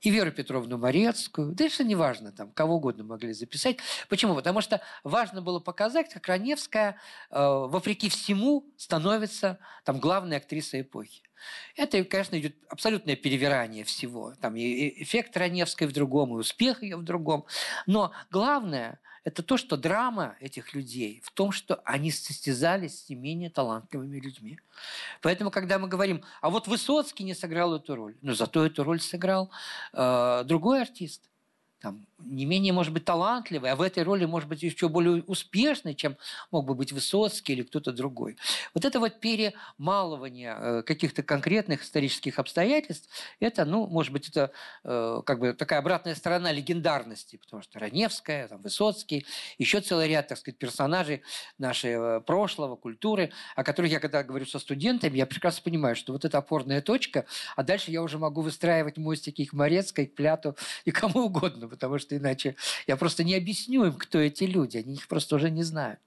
и Веру Петровну Морецкую, да что неважно, там, кого угодно могли записать. Почему? Потому что важно было показать, как Раневская, э, вопреки всему, становится там, главной актрисой эпохи. Это, конечно, идет абсолютное перевирание всего. Там и эффект Раневской в другом, и успех ее в другом. Но главное – это то, что драма этих людей в том, что они состязались с не менее талантливыми людьми. Поэтому, когда мы говорим, а вот Высоцкий не сыграл эту роль, но зато эту роль сыграл э, другой артист – там, не менее, может быть, талантливый, а в этой роли, может быть, еще более успешный, чем мог бы быть Высоцкий или кто-то другой. Вот это вот перемалывание э, каких-то конкретных исторических обстоятельств, это, ну, может быть, это э, как бы такая обратная сторона легендарности, потому что Раневская, там, Высоцкий, еще целый ряд, так сказать, персонажей нашего прошлого, культуры, о которых я, когда говорю со студентами, я прекрасно понимаю, что вот это опорная точка, а дальше я уже могу выстраивать мостики к Морецкой, к Пляту и кому угодно, потому что иначе я просто не объясню им, кто эти люди, они их просто уже не знают.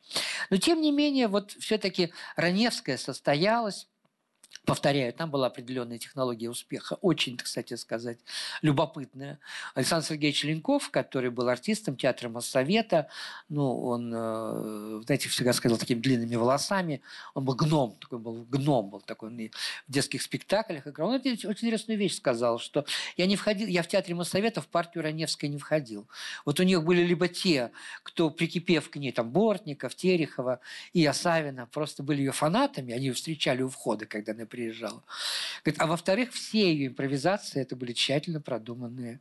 Но тем не менее, вот все-таки Раневская состоялась, повторяю, там была определенная технология успеха, очень, кстати сказать, любопытная. Александр Сергеевич Ленков, который был артистом театра Моссовета, ну, он, э, знаете, всегда сказал такими длинными волосами, он был гном, такой был гном был такой, он в детских спектаклях играл. Он очень интересную вещь сказал, что я не входил, я в театре Моссовета в партию Раневской не входил. Вот у них были либо те, кто, прикипев к ней, там, Бортников, Терехова и Осавина, просто были ее фанатами, они ее встречали у входа, когда, например, приезжала. Говорит, а во-вторых, все ее импровизации это были тщательно продуманные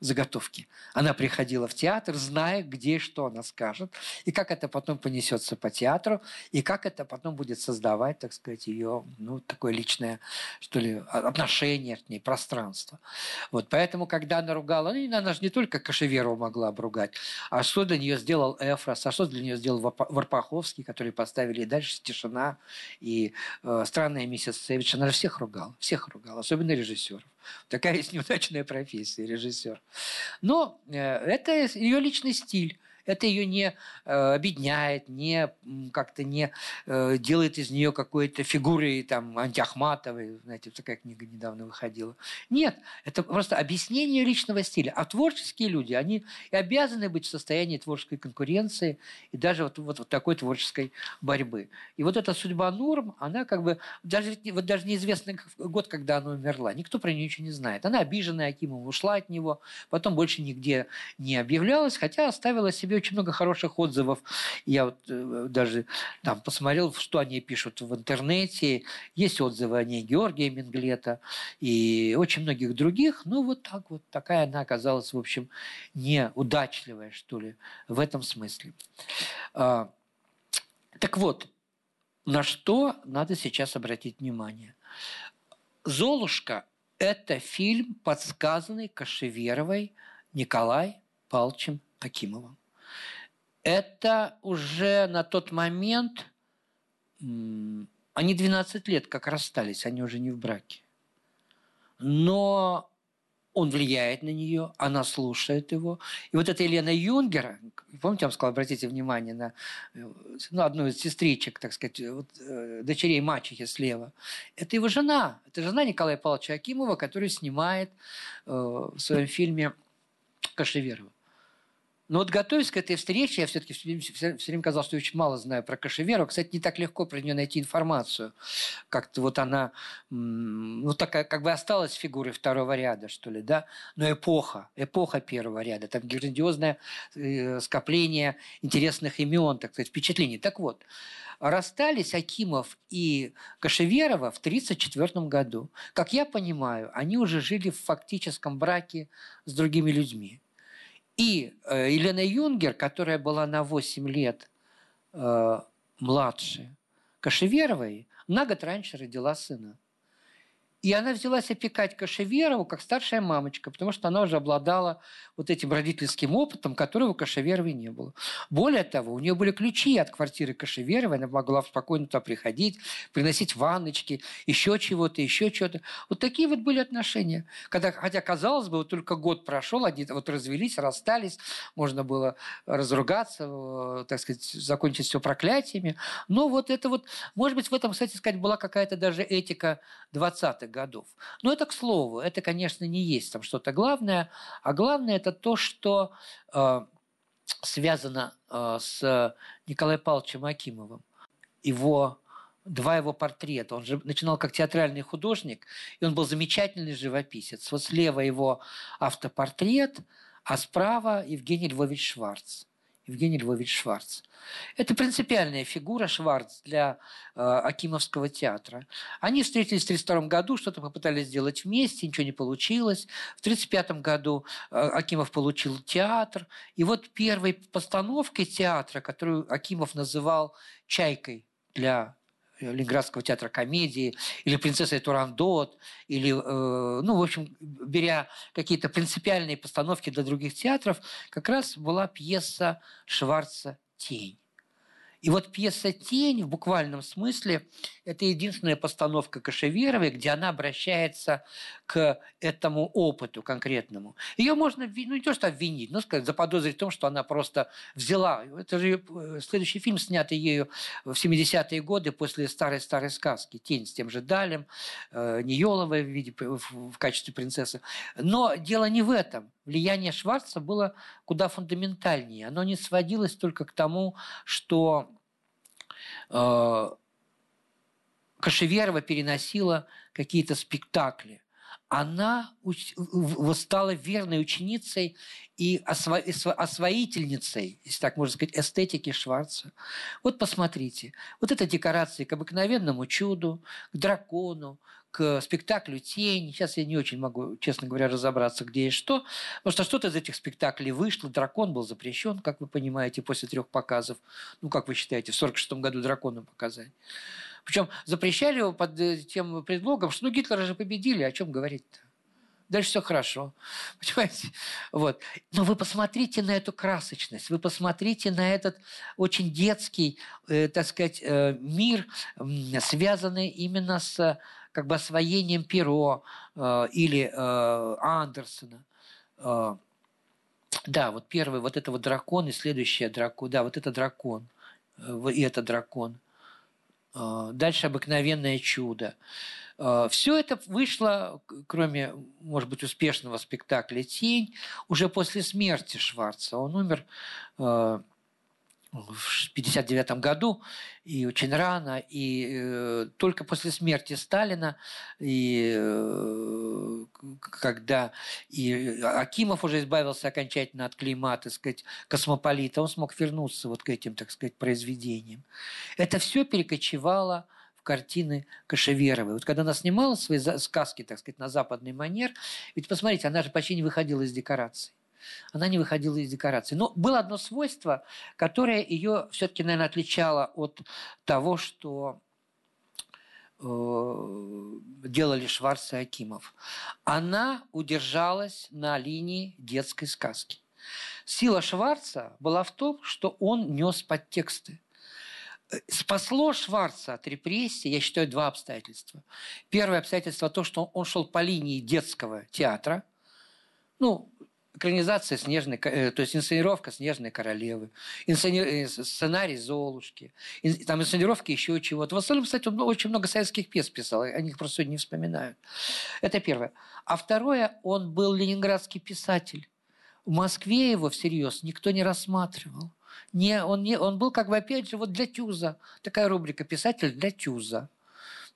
заготовки. Она приходила в театр, зная, где что она скажет, и как это потом понесется по театру, и как это потом будет создавать, так сказать, ее, ну, такое личное, что ли, отношение к ней, пространство. Вот, поэтому, когда она ругала, ну, она же не только Кашеверова могла обругать, а что для нее сделал Эфрос, а что для нее сделал Варпаховский, который поставили и дальше «Тишина», и э, «Странная миссис Севич», она же всех ругала, всех ругала, особенно режиссеров. Такая есть неудачная профессия, режиссер. Но э, это ее личный стиль это ее не э, обедняет, не как-то не э, делает из нее какой-то фигурой там антиахматовой, знаете, такая книга недавно выходила. Нет, это просто объяснение личного стиля. А творческие люди, они и обязаны быть в состоянии творческой конкуренции и даже вот, вот, вот такой творческой борьбы. И вот эта судьба Нурм, она как бы, даже, вот даже неизвестный год, когда она умерла, никто про нее ничего не знает. Она обиженная Акимом, ушла от него, потом больше нигде не объявлялась, хотя оставила себе очень много хороших отзывов. Я вот э, даже там посмотрел, что они пишут в интернете. Есть отзывы о ней Георгия Менглета и очень многих других. Ну, вот так вот. Такая она оказалась, в общем, неудачливая, что ли, в этом смысле. А, так вот, на что надо сейчас обратить внимание? «Золушка» – это фильм, подсказанный Кашеверовой Николай Палчем Акимовым это уже на тот момент, они 12 лет как расстались, они уже не в браке. Но он влияет на нее, она слушает его. И вот эта Елена Юнгера, помните, я вам сказал, обратите внимание на ну, одну из сестричек, так сказать, вот, э, дочерей мачехи слева. Это его жена, это жена Николая Павловича Акимова, который снимает э, в своем фильме Кашеверова. Но вот готовясь к этой встрече, я все-таки все, время казалось, что я очень мало знаю про Кашеверу. Кстати, не так легко про нее найти информацию. Как-то вот она, ну, такая, как бы осталась фигурой второго ряда, что ли, да? Но эпоха, эпоха первого ряда. Там грандиозное э, скопление интересных имен, так сказать, впечатлений. Так вот, расстались Акимов и Кашеверова в 1934 году. Как я понимаю, они уже жили в фактическом браке с другими людьми. И э, Елена Юнгер, которая была на 8 лет э, младше Кашеверовой, на год раньше родила сына. И она взялась опекать Кашеверову как старшая мамочка, потому что она уже обладала вот этим родительским опытом, которого у Кашеверовой не было. Более того, у нее были ключи от квартиры Кашеверовой, она могла спокойно туда приходить, приносить ванночки, еще чего-то, еще чего-то. Вот такие вот были отношения. Когда, хотя, казалось бы, вот только год прошел, они вот развелись, расстались, можно было разругаться, э, так сказать, закончить все проклятиями. Но вот это вот, может быть, в этом, кстати сказать, была какая-то даже этика 20-х годов. Но это к слову, это, конечно, не есть там что-то главное, а главное это то, что э, связано э, с Николаем Павловичем Акимовым. Его два его портрета. Он же начинал как театральный художник, и он был замечательный живописец. Вот слева его автопортрет, а справа Евгений Львович Шварц. Евгений Львович Шварц. Это принципиальная фигура Шварц для э, Акимовского театра. Они встретились в 1932 году, что-то попытались сделать вместе, ничего не получилось. В 1935 году э, Акимов получил театр. И вот первой постановкой театра, которую Акимов называл «Чайкой» для Ленинградского театра комедии, или «Принцесса и Турандот», или, э, ну, в общем, беря какие-то принципиальные постановки для других театров, как раз была пьеса Шварца «Тень». И вот пьеса «Тень» в буквальном смысле – это единственная постановка Кашеверовой, где она обращается к этому опыту конкретному. Ее можно, ну не то что обвинить, но сказать, заподозрить в том, что она просто взяла. Это же э, следующий фильм, снятый ею в 70-е годы после старой-старой сказки «Тень» с тем же Далем, э, Ниеловой в, виде, в качестве принцессы. Но дело не в этом. Влияние Шварца было куда фундаментальнее. Оно не сводилось только к тому, что Кашеверова переносила какие-то спектакли. она стала верной ученицей и освоительницей, если так можно сказать, эстетики Шварца. Вот посмотрите, вот это декорации к обыкновенному чуду, к дракону, к спектаклю «Тень». Сейчас я не очень могу, честно говоря, разобраться, где и что, потому что что-то из этих спектаклей вышло. «Дракон» был запрещен, как вы понимаете, после трех показов. Ну, как вы считаете, в 1946 году «Дракона» показать. Причем запрещали его под э, тем предлогом, что ну Гитлера же победили, о чем говорить-то? Дальше все хорошо. *laughs* Понимаете? Вот. Но вы посмотрите на эту красочность, вы посмотрите на этот очень детский, э, так сказать, э, мир, э, связанный именно с как бы освоением Перо э, или э, Андерсона. Э, да, вот первый, вот это вот дракон и следующий дракон. Да, вот это дракон. Э, и это дракон. А, дальше обыкновенное чудо. А, Все это вышло, кроме, может быть, успешного спектакля «Тень», уже после смерти Шварца. Он умер а, в 1959 году, и очень рано, и э, только после смерти Сталина, и э, когда и Акимов уже избавился окончательно от клейма, так сказать, космополита, он смог вернуться вот к этим, так сказать, произведениям. Это все перекочевало картины Кашеверовой. Вот когда она снимала свои сказки, так сказать, на западный манер, ведь посмотрите, она же почти не выходила из декораций она не выходила из декорации. Но было одно свойство, которое ее все-таки, наверное, отличало от того, что э, делали Шварц и Акимов. Она удержалась на линии детской сказки. Сила Шварца была в том, что он нес подтексты. Спасло Шварца от репрессий, я считаю, два обстоятельства. Первое обстоятельство то, что он шел по линии детского театра. Ну, экранизация снежной, э, то есть инсценировка снежной королевы. Э, сценарий Золушки, там инсценировки еще чего-то. В основном, кстати, он очень много советских пьес писал, о них просто не вспоминают. Это первое. А второе, он был ленинградский писатель. В Москве его всерьез никто не рассматривал. Не, он, не, он был как бы опять же вот для Тюза. Такая рубрика «Писатель для Тюза».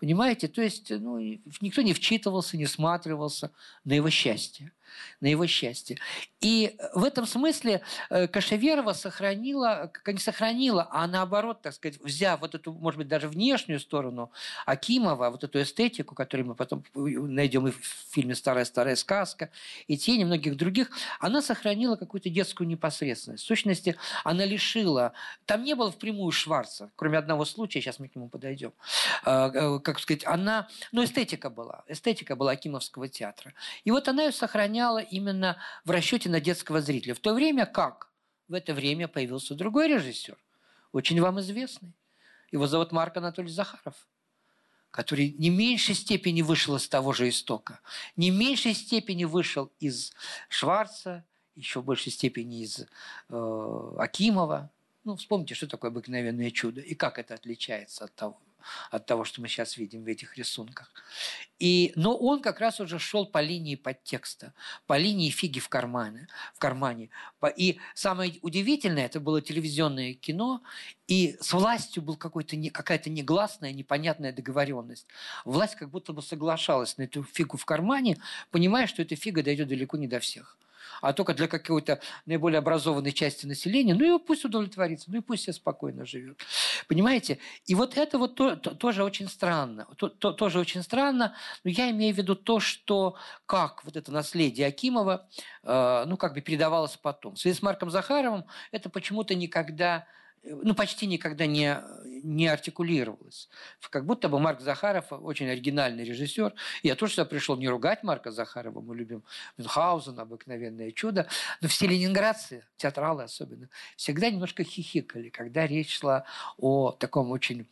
Понимаете? То есть ну, никто не вчитывался, не всматривался на его счастье на его счастье. И в этом смысле э, Кашеверова сохранила, не сохранила, а наоборот, так сказать, взяв вот эту, может быть, даже внешнюю сторону Акимова, вот эту эстетику, которую мы потом найдем и в фильме «Старая-старая сказка», и тени многих других, она сохранила какую-то детскую непосредственность. В сущности, она лишила... Там не было впрямую Шварца, кроме одного случая, сейчас мы к нему подойдем. Э, э, как сказать, она... Ну, эстетика была. Эстетика была Акимовского театра. И вот она ее сохраняла сохраняла именно в расчете на детского зрителя. В то время как в это время появился другой режиссер, очень вам известный. Его зовут Марк Анатольевич Захаров, который не меньшей степени вышел из того же истока, не меньшей степени вышел из Шварца, еще в большей степени из э, Акимова. Ну, вспомните, что такое обыкновенное чудо и как это отличается от того от того, что мы сейчас видим в этих рисунках. И, но он как раз уже шел по линии подтекста, по линии фиги в кармане. В кармане. И самое удивительное, это было телевизионное кино, и с властью был какой-то какая-то негласная, непонятная договоренность. Власть как будто бы соглашалась на эту фигу в кармане, понимая, что эта фига дойдет далеко не до всех а только для какой-то наиболее образованной части населения, ну и пусть удовлетворится, ну и пусть себе спокойно живет. Понимаете? И вот это вот то, то, тоже очень странно. То, то, тоже очень странно, но я имею в виду то, что как вот это наследие Акимова, э, ну как бы передавалось потом. В связи с Марком Захаровым это почему-то никогда ну, почти никогда не, не артикулировалось. Как будто бы Марк Захаров очень оригинальный режиссер. Я тоже сюда пришел не ругать Марка Захарова, мы любим Мюнхгаузен, обыкновенное чудо, но все ленинградцы, театралы особенно, всегда немножко хихикали, когда речь шла о таком очень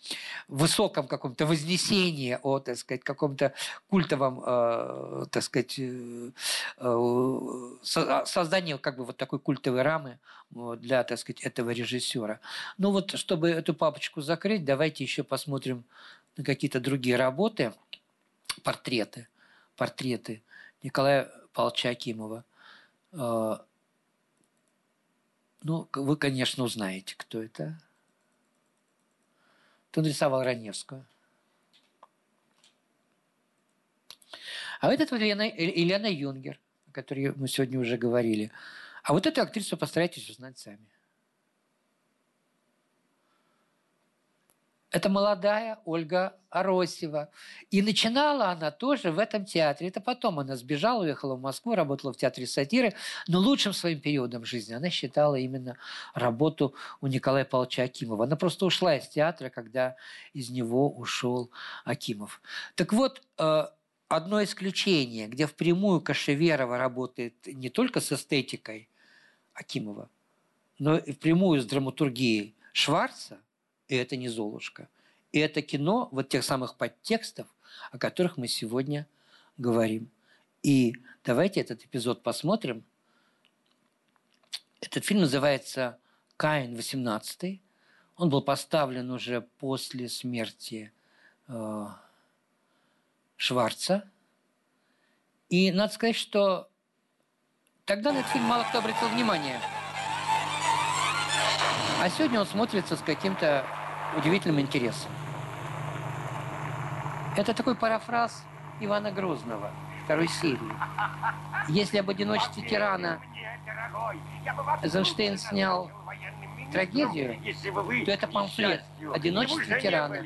высоком каком-то вознесении, о, так сказать, каком-то культовом, э, так сказать, э, э, создании как бы вот такой культовой рамы для, так сказать, этого режиссера. Ну вот, чтобы эту папочку закрыть, давайте еще посмотрим на какие-то другие работы, портреты, портреты Николая Павловича Акимова. А, ну, вы, конечно, узнаете, кто это. Он рисовал Раневскую. А вот это вот Елена, Елена Юнгер, о которой мы сегодня уже говорили. А вот эту актрису постарайтесь узнать сами. Это молодая Ольга Аросева. И начинала она тоже в этом театре. Это потом она сбежала, уехала в Москву, работала в театре сатиры. Но лучшим своим периодом жизни она считала именно работу у Николая Павловича Акимова. Она просто ушла из театра, когда из него ушел Акимов. Так вот, э, одно исключение, где впрямую Кашеверова работает не только с эстетикой Акимова, но и впрямую с драматургией Шварца – и это не Золушка. И это кино вот тех самых подтекстов, о которых мы сегодня говорим. И давайте этот эпизод посмотрим. Этот фильм называется «Каин 18». Он был поставлен уже после смерти э, Шварца. И надо сказать, что тогда на этот фильм мало кто обратил внимание. А сегодня он смотрится с каким-то удивительным интересом. Это такой парафраз Ивана Грозного второй серии. Если об одиночестве тирана Эйзенштейн снял трагедию, то это памфлет «Одиночество тирана».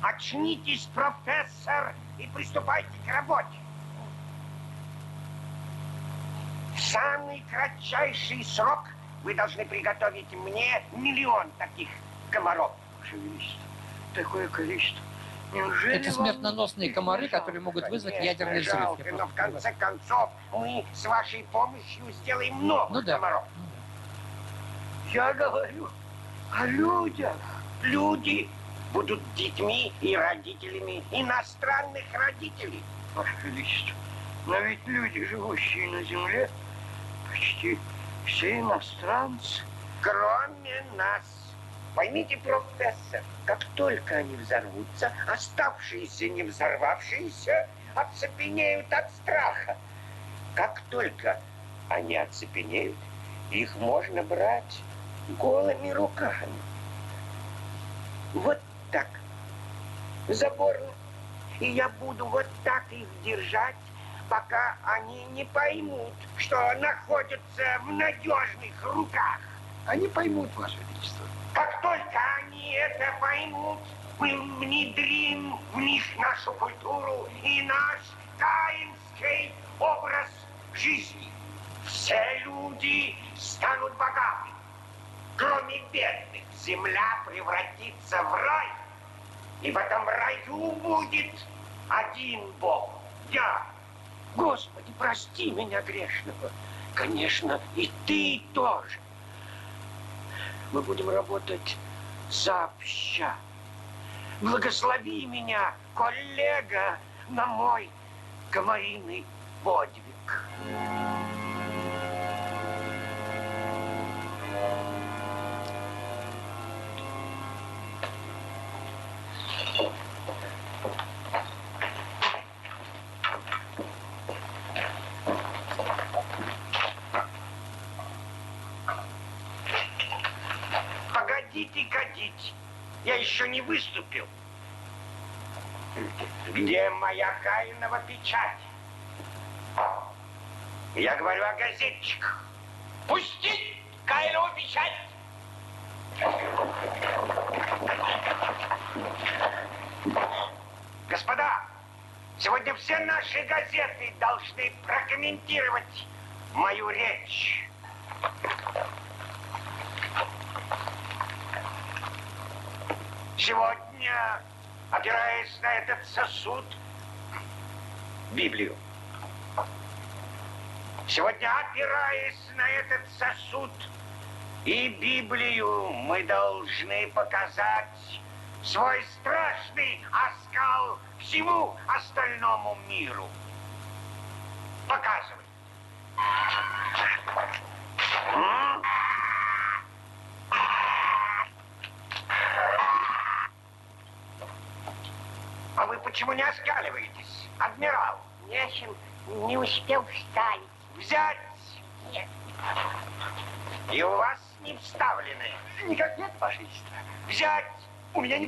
Очнитесь, профессор, и приступайте к работе. В самый кратчайший срок вы должны приготовить мне миллион таких комаров. Ваше Величество, такое количество. Неужели Это смертоносные комары, которые могут вызвать ядерный взрыв. Жалко, но в конце концов мы с вашей помощью сделаем много ну, да. комаров. Я говорю о людях. Люди будут детьми и родителями иностранных родителей. Ваше Величество, но ведь люди, живущие на земле, почти все иностранцы. Кроме нас. Поймите, профессор, как только они взорвутся, оставшиеся не взорвавшиеся оцепенеют от страха. Как только они оцепенеют, их можно брать голыми руками. Вот так. Заборно. И я буду вот так их держать, пока они не поймут, что находятся в надежных руках. Они поймут, Ваше Величество. Как только они это поймут, мы внедрим в них нашу культуру и наш каинский образ жизни. Все люди станут богатыми. Кроме бедных, земля превратится в рай. И в этом раю будет один Бог. Я. Господи, прости меня грешного. Конечно, и ты тоже. Мы будем работать сообща. Благослови меня, коллега, на мой комариный подвиг. Погодите годить. Я еще не выступил. Где моя Каинова печать? Я говорю о газетчиках. Пустить Каинову печать! Господа, сегодня все наши газеты должны прокомментировать мою речь. Сегодня, опираясь на этот сосуд, Библию, сегодня, опираясь на этот сосуд и Библию, мы должны показать свой страшный оскал всему остальному миру. Показывай. М? А вы почему не оскаливаетесь, адмирал? Нечем, не успел вставить. Взять! Нет. И у вас не вставлены. Никак нет, Ваше Величество. Взять! У меня не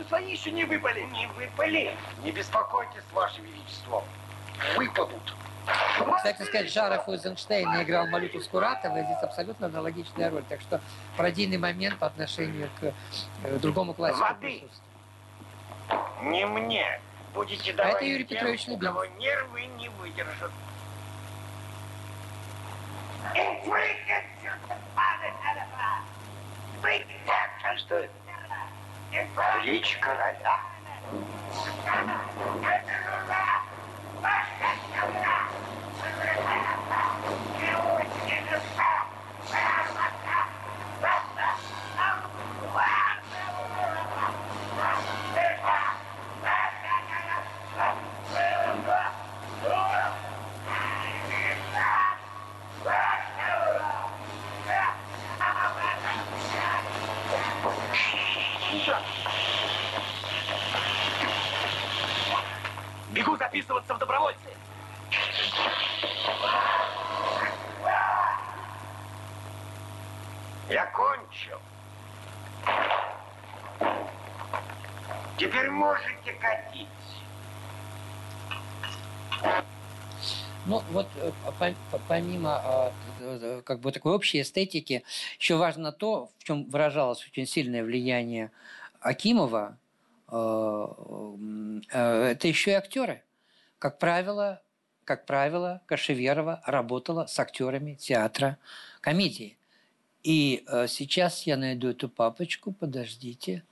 что свои еще не выпали. Не выпали. Не беспокойтесь, Ваше Величество. Выпадут. Кстати сказать, Жаров у Эйзенштейна играл Малюту Скуратова, и здесь абсолютно аналогичная роль. Так что пародийный момент по отношению к э, другому классику. Воды. Не мне. Будете А давать это Юрий тем, Петрович кого нервы не выдержат. А что это? Речь короля. Бегу записываться в добровольцы. Я кончил. Теперь можете катить. Ну, вот э, по- по- помимо э, э, как бы такой общей эстетики, еще важно то, в чем выражалось очень сильное влияние Акимова, это еще и актеры. Как правило, как правило, Кашеверова работала с актерами театра комедии. И сейчас я найду эту папочку, подождите.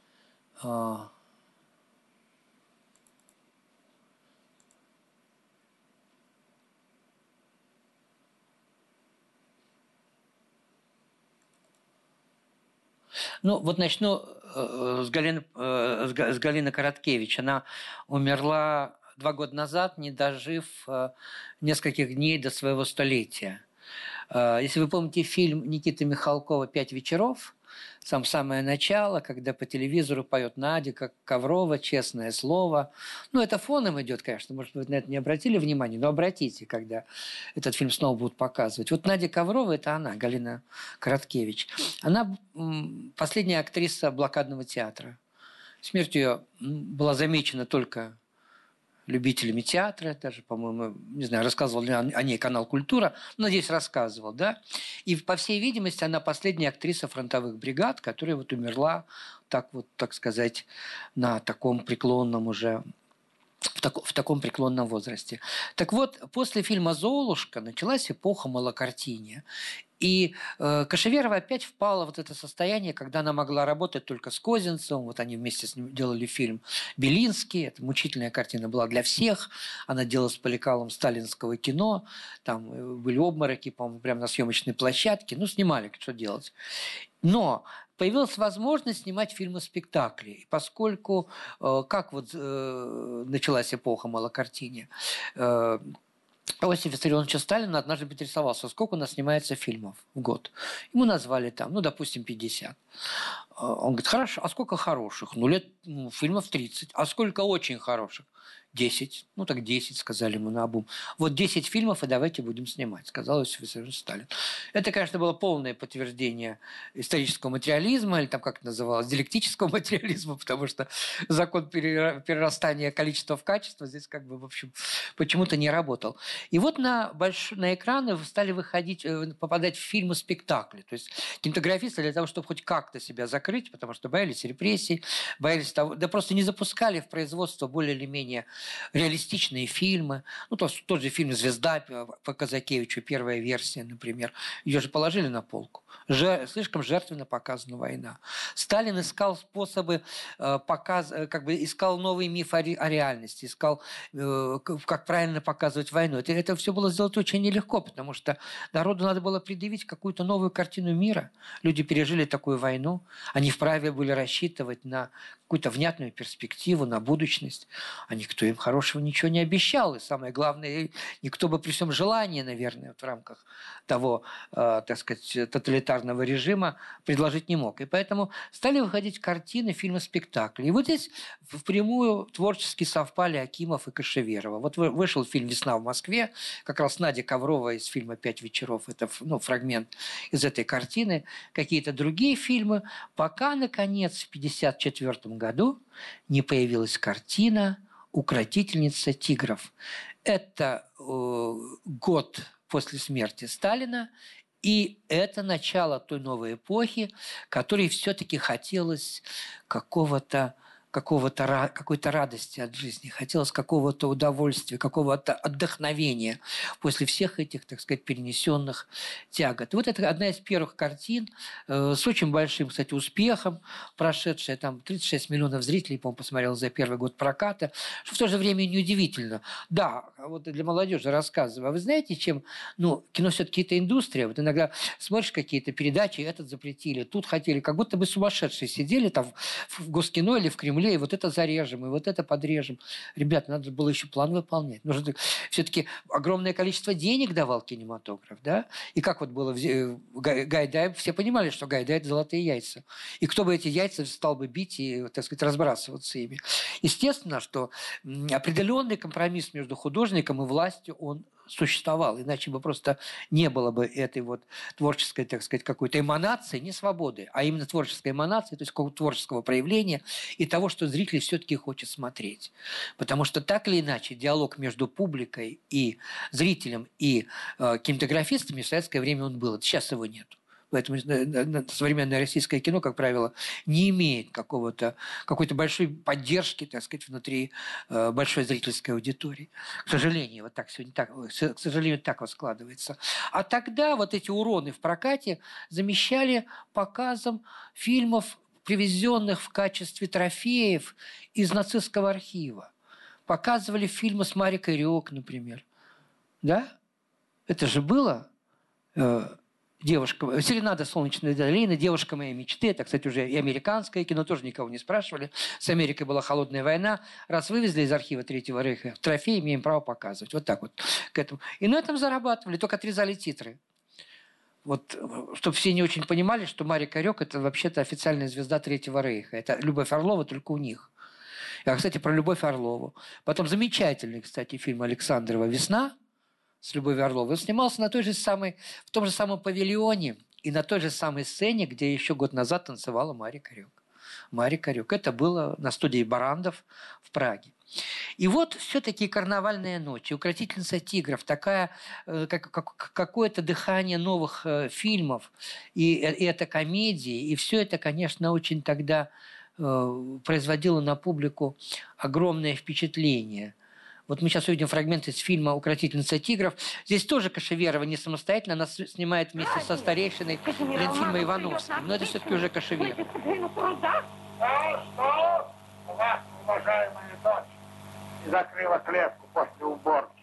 Ну, вот начну э, с Галины, э, с Га- с Галины Короткевич. Она умерла два года назад, не дожив э, нескольких дней до своего столетия. Если вы помните фильм Никиты Михалкова «Пять вечеров», сам самое начало, когда по телевизору поет Надя, как Коврова, честное слово. Ну, это фоном идет, конечно, может, вы на это не обратили внимания, но обратите, когда этот фильм снова будут показывать. Вот Надя Коврова – это она, Галина Короткевич. Она последняя актриса блокадного театра. Смерть ее была замечена только любителями театра, даже, по-моему, не знаю, рассказывал ли о ней канал «Культура», надеюсь, рассказывал, да. И, по всей видимости, она последняя актриса фронтовых бригад, которая вот умерла, так вот, так сказать, на таком преклонном уже в, тако- в таком преклонном возрасте. Так вот, после фильма «Золушка» началась эпоха малокартиния. И э, Кашеверова опять впала вот это состояние, когда она могла работать только с Козинцевым. Вот они вместе с ним делали фильм «Белинский». Это мучительная картина была для всех. Она делала с Поликалом сталинского кино. Там э, были обмороки, по-моему, прямо на съемочной площадке. Ну, снимали, что делать. Но появилась возможность снимать фильмы-спектакли. Поскольку, э, как вот э, началась эпоха малокартиния, э, Иосиф Виссарионович Сталин однажды поинтересовался, сколько у нас снимается фильмов в год. Ему назвали там, ну, допустим, 50. А Он говорит, хорошо, а сколько хороших? Ну, лет ну, фильмов 30. А сколько очень хороших? 10. Ну, так 10, сказали ему на обум. Вот 10 фильмов, и давайте будем снимать, сказал Иосиф Сталин. Это, конечно, было полное подтверждение исторического материализма, или там как это называлось, диалектического *laughs* материализма, потому что закон перера- перерастания количества в качество здесь как бы, в общем, почему-то не работал. И вот на, больш... на экраны стали выходить, э, попадать в фильмы, спектакли. То есть кинематографисты для того, чтобы хоть как-то себя закрыть, потому что боялись репрессий, боялись того, да просто не запускали в производство более или менее реалистичные фильмы. Ну, то, тот же фильм «Звезда» по Казакевичу, первая версия, например. Ее же положили на полку. Же- слишком жертвенно показана война. Сталин искал способы, э, показ, э, как бы искал новый миф о, ре- о реальности, искал, э, как правильно показывать войну. Это, это все было сделать очень нелегко, потому что народу надо было предъявить какую-то новую картину мира. Люди пережили такую войну, они вправе были рассчитывать на какую-то внятную перспективу, на будущность. Они никто им хорошего ничего не обещал. И самое главное, никто бы при всем желании, наверное, в рамках того, э, так сказать, тоталитарного режима предложить не мог. И поэтому стали выходить картины, фильмы, спектакли. И вот здесь впрямую творчески совпали Акимов и Кашеверова. Вот вышел фильм «Весна в Москве», как раз Надя Коврова из фильма «Пять вечеров». Это ну, фрагмент из этой картины. Какие-то другие фильмы. Пока, наконец, в 1954 году не появилась картина «Укротительница тигров». Это э, год после смерти Сталина, и это начало той новой эпохи, которой все-таки хотелось какого-то какого-то, какой-то радости от жизни, хотелось какого-то удовольствия, какого-то отдохновения после всех этих, так сказать, перенесенных тягот. И вот это одна из первых картин э, с очень большим, кстати, успехом, прошедшая там 36 миллионов зрителей, по-моему, посмотрел за первый год проката, что в то же время неудивительно. Да, вот для молодежи рассказываю. А вы знаете, чем, ну, кино все-таки это индустрия. Вот иногда смотришь какие-то передачи, этот запретили, тут хотели, как будто бы сумасшедшие сидели там в Госкино или в Кремле Кремле, и вот это зарежем, и вот это подрежем. Ребят, надо было еще план выполнять. Нужно все-таки огромное количество денег давал кинематограф, да? И как вот было Гайдай, все понимали, что Гайдай – это золотые яйца. И кто бы эти яйца стал бы бить и, так сказать, разбрасываться ими. Естественно, что определенный компромисс между художником и властью, он существовал, иначе бы просто не было бы этой вот творческой, так сказать, какой-то эманации, не свободы, а именно творческой эманации, то есть какого-то творческого проявления и того, что зритель все-таки хочет смотреть. Потому что так или иначе диалог между публикой и зрителем и э, кинематографистами в советское время он был. Сейчас его нет. Поэтому современное российское кино, как правило, не имеет какого-то, какой-то большой поддержки, так сказать, внутри э, большой зрительской аудитории. К сожалению, вот так сегодня так, к сожалению, так вот складывается. А тогда вот эти уроны в прокате замещали показом фильмов, привезенных в качестве трофеев из нацистского архива. Показывали фильмы с Марикой Рёк, например. Да? Это же было э, девушка, Серенада Солнечной долины, девушка моей мечты. Это, кстати, уже и американское кино, тоже никого не спрашивали. С Америкой была холодная война. Раз вывезли из архива Третьего Рейха трофей, имеем право показывать. Вот так вот к этому. И на этом зарабатывали, только отрезали титры. Вот, чтобы все не очень понимали, что Мария Корек – это вообще-то официальная звезда Третьего Рейха. Это Любовь Орлова только у них. А, кстати, про Любовь Орлову. Потом замечательный, кстати, фильм Александрова «Весна», с Любовью Орловой. Он снимался на той же самой, в том же самом павильоне и на той же самой сцене, где еще год назад танцевала Мария Корюк. Мария Корюк. Это было на студии Барандов в Праге. И вот все-таки карнавальная ночь, укротительница тигров, такая, э, как, как, какое-то дыхание новых э, фильмов, и, и это комедии, и все это, конечно, очень тогда э, производило на публику огромное впечатление. Вот мы сейчас увидим фрагмент из фильма «Укротительница тигров». Здесь тоже Кашеверова не самостоятельно, она снимает вместе со старейшиной Ленфильма Ивановским. Но это все-таки уже Кашеверова. А что? У вас, уважаемая дочь, закрыла клетку после уборки.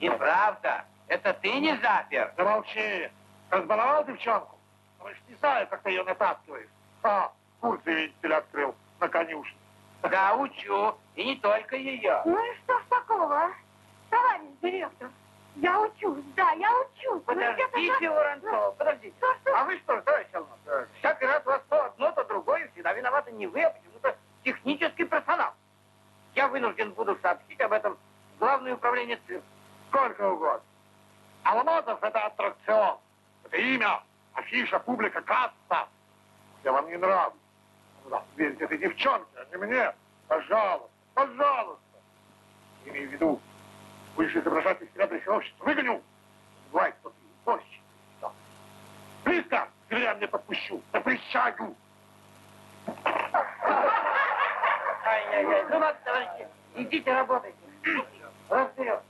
Неправда. Это ты не запер? Да молчи. Разбаловал девчонку? Ж не знаю, как ты ее натаскиваешь. А, курсы, видите ли, открыл на конюшне. Да, учу. И не только ее. Ну и что ж такого, товарищ директор? Я учусь, да, я учусь. Подождите, Воронцова, подождите. Что, что? А вы что, товарищ Алмаз, всякий раз у вас то одно, то другое, всегда виноваты не вы, а почему-то технический персонал. Я вынужден буду сообщить об этом в Главное управление цирка. Сколько угодно. Алмазов это аттракцион. Это имя, афиша, публика, касса. Я вам не нравлюсь. Да, верьте этой девчонке, а не мне. Пожалуйста, пожалуйста. Имею в виду, будешь изображать из себя общество. Выгоню. Бывает, что ты борщ. Да. Близко, я мне подпущу. Запрещаю. Ай-яй-яй. Ну ладно, товарищи, идите работайте. Разберемся.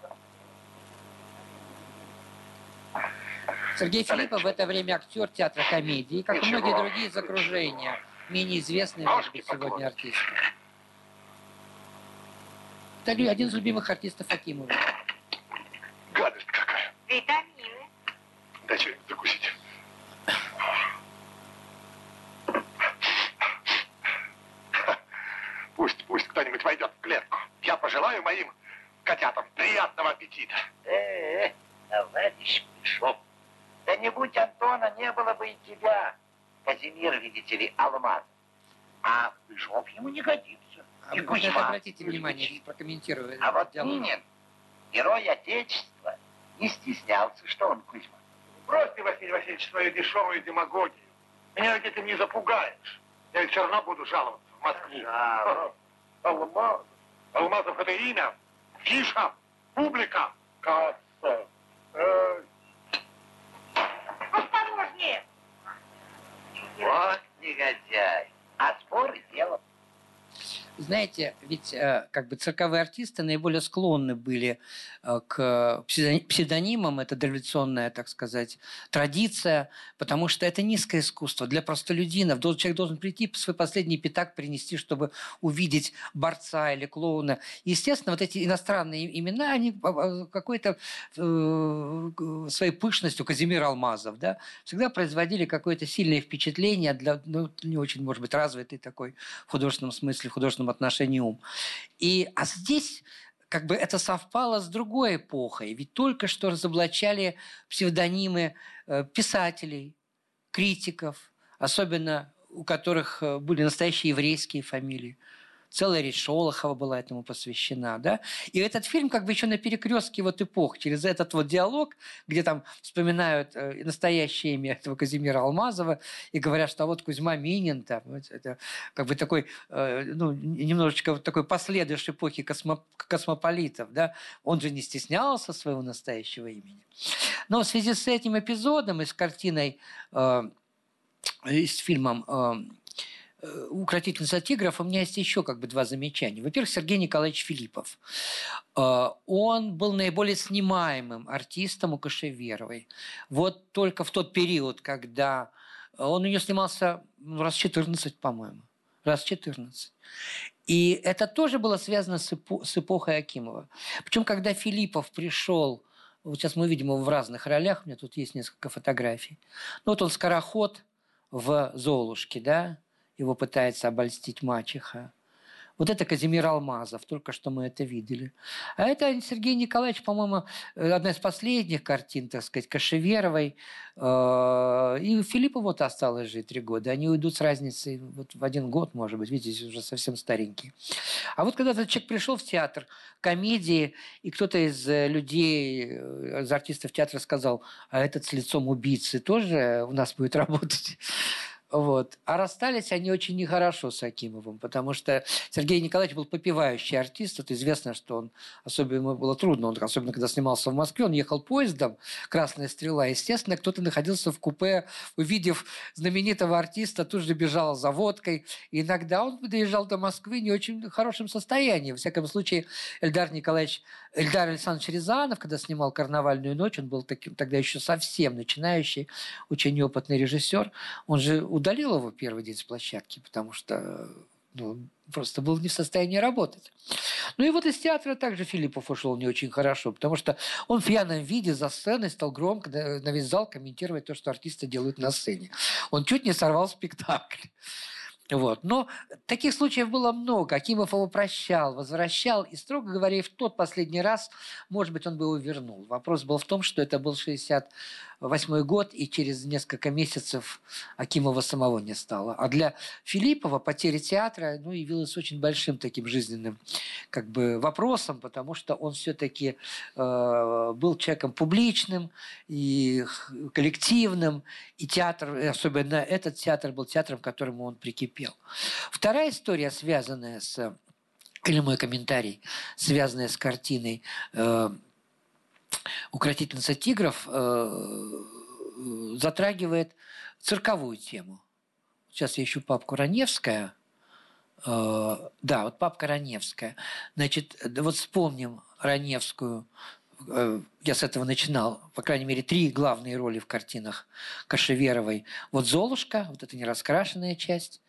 Сергей Филиппов в это время актер театра комедии, как и многие другие из окружения менее известные, может быть, сегодня артисты. Это один из любимых артистов Акимова. Гадость какая. Витамины. Дай что-нибудь закусить. Пусть, пусть кто-нибудь войдет в клетку. Я пожелаю моим котятам приятного аппетита. Э, -э товарищ Пешов, да не будь Антона, не было бы и тебя. Казимир, видите ли, алмаз. А Пешов ему не годится. А И вот Кузьма обратите внимание, прокомментирую. А вот диалог. Минин, герой Отечества, не стеснялся, что он Кузьма. Брось ты, Василий Васильевич, свою дешевую демагогию. Меня ведь этим не запугаешь. Я ведь все равно буду жаловаться в Москву. Жалуй. *laughs* Алмаз. Алмазов это имя. Фиша. Публика. Касса. Э, Вот негодяй. А споры дело. Знаете, ведь э, как бы цирковые артисты наиболее склонны были э, к псевдо- псевдонимам, это дореволюционная, так сказать, традиция, потому что это низкое искусство. Для простолюдинов человек должен прийти, свой последний пятак принести, чтобы увидеть борца или клоуна. Естественно, вот эти иностранные имена, они э, какой-то своей пышностью, Казимир Алмазов, да, всегда производили какое-то сильное впечатление для ну, не очень, может быть, развитый такой в художественном смысле, в художественном отношении ум. И, а здесь как бы это совпало с другой эпохой. Ведь только что разоблачали псевдонимы э, писателей, критиков, особенно у которых э, были настоящие еврейские фамилии. Целая речь Шолохова была этому посвящена. Да? И этот фильм как бы еще на перекрестке вот эпох, через этот вот диалог, где там вспоминают э, настоящее имя этого Казимира Алмазова и говорят, что а вот Кузьма Минин, там, это как бы такой, э, ну, немножечко вот такой последующей эпохи космо- космополитов, да, он же не стеснялся своего настоящего имени. Но в связи с этим эпизодом и с картиной, э, и с фильмом э, «Укротительница тигров» у меня есть еще как бы два замечания. Во-первых, Сергей Николаевич Филиппов. Э, Он был наиболее снимаемым артистом у Кашеверовой. Вот только в тот период, когда он у нее снимался раз 14, по-моему. Раз 14. И это тоже было связано с, эпо- с эпохой Акимова. Причем, когда Филиппов пришел, вот сейчас мы видим его в разных ролях, у меня тут есть несколько фотографий. Ну вот он скороход в «Золушке», да, его пытается обольстить мачеха. Вот это Казимир Алмазов, только что мы это видели. А это Сергей Николаевич, по-моему, э, одна из последних картин, так сказать, Кашеверовой. Э, И Филиппа вот осталось жить три года. Они уйдут с разницей вот в один год, может быть. Видите, уже совсем старенький. А вот когда этот человек пришел в театр комедии, и кто-то из э, людей, из артистов театра сказал, а этот с лицом убийцы тоже у нас будет работать. Вот. А расстались они очень нехорошо с Акимовым, потому что Сергей Николаевич был попивающий артист. Это известно, что он, особенно ему было трудно, он, особенно когда снимался в Москве, он ехал поездом «Красная стрела». Естественно, кто-то находился в купе, увидев знаменитого артиста, тут же бежал за водкой. И иногда он доезжал до Москвы не очень хорошем состоянии. Во всяком случае, Эльдар Николаевич, Эльдар Александрович Рязанов, когда снимал «Карнавальную ночь», он был таким тогда еще совсем начинающий, очень неопытный режиссер, он же удалил его первый день с площадки, потому что ну, просто был не в состоянии работать. Ну и вот из театра также Филиппов ушел не очень хорошо, потому что он в пьяном виде за сценой стал громко на весь зал комментировать то, что артисты делают на сцене. Он чуть не сорвал спектакль. Вот. Но таких случаев было много. Акимов его прощал, возвращал. И, строго говоря, в тот последний раз, может быть, он бы его вернул. Вопрос был в том, что это был 68 год, и через несколько месяцев Акимова самого не стало. А для Филиппова потеря театра ну, явилась очень большим таким жизненным как бы, вопросом, потому что он все-таки э, был человеком публичным и коллективным, и театр, особенно этот театр был театром, к которому он прикипел. Вторая история, связанная с или мой комментарий, связанный с картиной э, «Укротительница тигров», э, затрагивает цирковую тему. Сейчас я ищу папку Раневская. Э, да, вот папка Раневская. Значит, вот вспомним Раневскую. Э, Я с этого начинал. По крайней мере, три главные роли в картинах Кашеверовой. Вот «Золушка», вот эта нераскрашенная часть,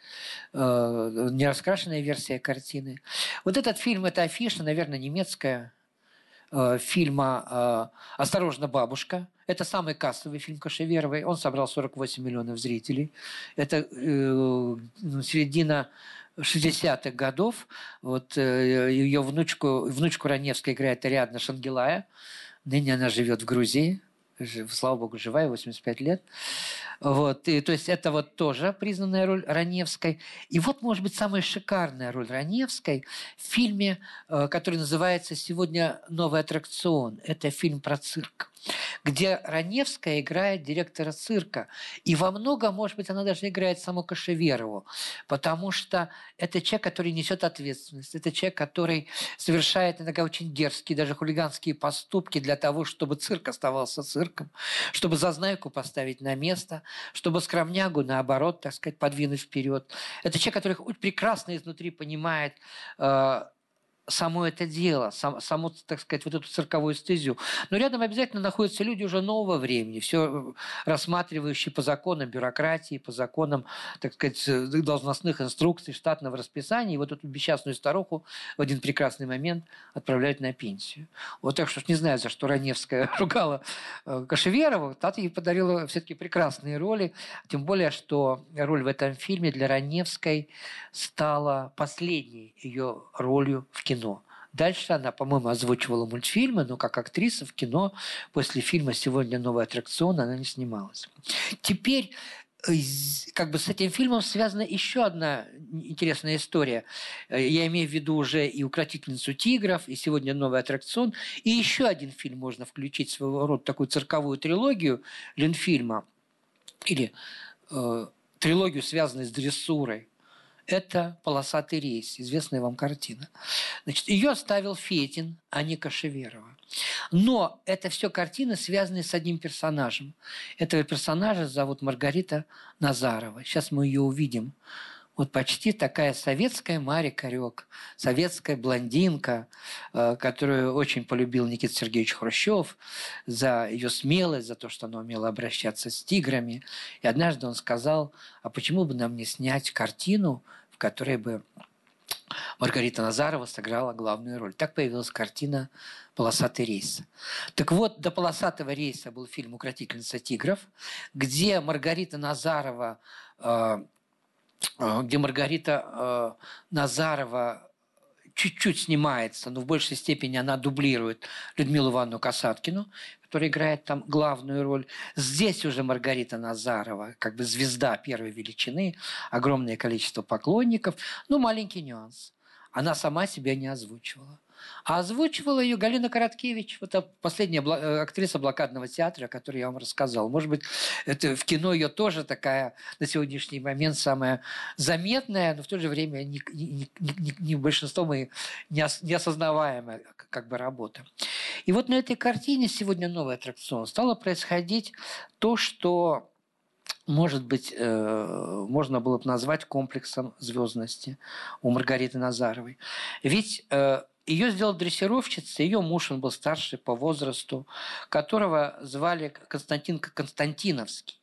нераскрашенная версия картины. Вот этот фильм, это афиша, наверное, немецкая, э, фильма э, «Осторожно, бабушка». Это самый кассовый фильм Кашеверовой. Он собрал 48 миллионов зрителей. Это э, ну, середина 60-х годов. Вот э, ее внучку, внучку Раневской играет Ариадна Шангелая. Ныне она живет в Грузии слава богу, живая, 85 лет. Вот, и, то есть это вот тоже признанная роль Раневской. И вот, может быть, самая шикарная роль Раневской в фильме, э, который называется «Сегодня новый аттракцион». Это фильм про цирк где Раневская играет директора цирка. И во многом, может быть, она даже играет саму Кашеверову, потому что это человек, который несет ответственность, это человек, который совершает иногда очень дерзкие, даже хулиганские поступки для того, чтобы цирк оставался цирком, чтобы зазнайку поставить на место, чтобы скромнягу, наоборот, так сказать, подвинуть вперед. Это человек, который прекрасно изнутри понимает э, само это дело, сам, саму, так сказать, вот эту цирковую стезю. Но рядом обязательно находятся люди уже нового времени, все рассматривающие по законам бюрократии, по законам, так сказать, должностных инструкций, штатного расписания. И вот эту бесчастную старуху в один прекрасный момент отправляют на пенсию. Вот так что не знаю, за что Раневская *laughs* ругала э, Кашеверова, Тата ей подарила все-таки прекрасные роли, тем более, что роль в этом фильме для Раневской стала последней ее ролью в кино кино. Дальше она, по-моему, озвучивала мультфильмы, но как актриса в кино после фильма «Сегодня новый аттракцион» она не снималась. Теперь э, как бы с этим фильмом связана еще одна интересная история. Э, я имею в виду уже и «Укротительницу тигров», и «Сегодня новый аттракцион», и еще один фильм можно включить, своего рода такую цирковую трилогию Ленфильма, или э, трилогию, связанную с дрессурой это «Полосатый рейс», известная вам картина. Значит, ее оставил Фетин, а не Кашеверова. Но это все картины, связанные с одним персонажем. Этого персонажа зовут Маргарита Назарова. Сейчас мы ее увидим вот почти такая советская Мария Корек, советская блондинка, э, которую очень полюбил Никита Сергеевич Хрущев за ее смелость, за то, что она умела обращаться с тиграми. И однажды он сказал, а почему бы нам не снять картину, в которой бы Маргарита Назарова сыграла главную роль. Так появилась картина «Полосатый рейс». Так вот, до «Полосатого рейса» был фильм «Укротительница тигров», где Маргарита Назарова э, где Маргарита э, Назарова чуть-чуть снимается, но в большей степени она дублирует Людмилу Ивановну Касаткину, которая играет там главную роль. Здесь уже Маргарита Назарова, как бы звезда первой величины, огромное количество поклонников. Ну, маленький нюанс. Она сама себя не озвучивала. А озвучивала ее Галина Короткевич, вот последняя э, актриса блокадного театра, о которой я вам рассказал. Может быть, это в кино ее тоже такая на сегодняшний момент самая заметная, но в то же время не, не, не, не большинством и неосознаваемая как бы работа. И вот на этой картине сегодня новый аттракцион стало происходить то, что может быть, э, можно было бы назвать комплексом звездности у Маргариты Назаровой. Ведь э, ее сделал дрессировщица, ее муж, он был старший по возрасту, которого звали Константин Константиновский.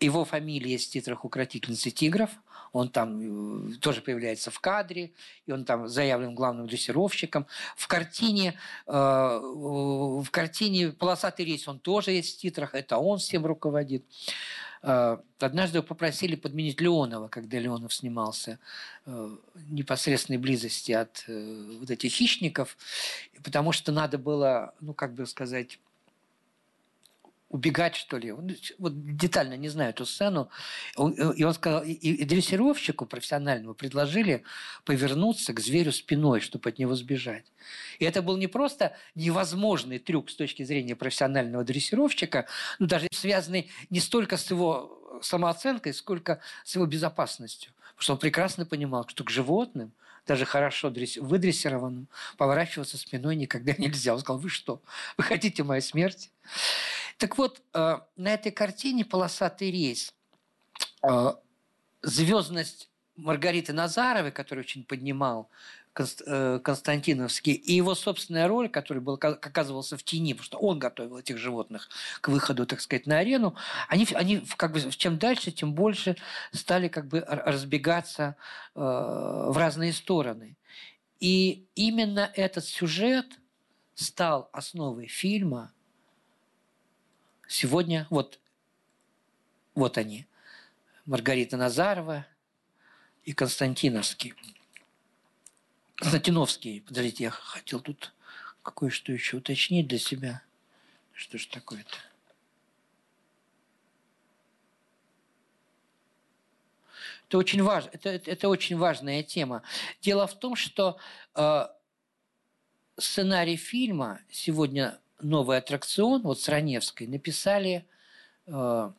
Его фамилия есть в титрах «Укротительницы тигров». Он там э, тоже появляется в кадре, и он там заявлен главным дрессировщиком. В картине, э, в картине «Полосатый рейс» он тоже есть в титрах, это он всем руководит. Э, однажды попросили подменить Леонова, когда Леонов снимался в непосредственной близости от вот этих хищников, потому что надо было, ну, как бы сказать, убегать, что ли. Вот детально не знаю эту сцену. И он сказал, и дрессировщику профессиональному предложили повернуться к зверю спиной, чтобы от него сбежать. И это был не просто невозможный трюк с точки зрения профессионального дрессировщика, ну, даже связанный не столько с его самооценкой, сколько с его безопасностью. Потому что он прекрасно понимал, что к животным, даже хорошо выдрессированным, поворачиваться спиной никогда *laughs* нельзя. Он сказал, вы что, вы хотите моей смерти? Так вот, э, на этой картине «Полосатый рейс» э, звездность Маргариты Назаровой, который очень поднимал э, Константиновский, и его собственная роль, который был, оказывался в тени, потому что он готовил этих животных к выходу, так сказать, на арену, они, они как бы чем дальше, тем больше стали как бы разбегаться э, в разные стороны. И именно этот сюжет стал основой фильма Сегодня вот, вот они. Маргарита Назарова и Константиновский. Константиновский. Подождите, я хотел тут кое-что еще уточнить для себя. Что ж такое-то? Это очень, важно, это, это, это очень важная тема. Дело в том, что э, сценарий фильма сегодня новый аттракцион, вот с Раневской, написали э,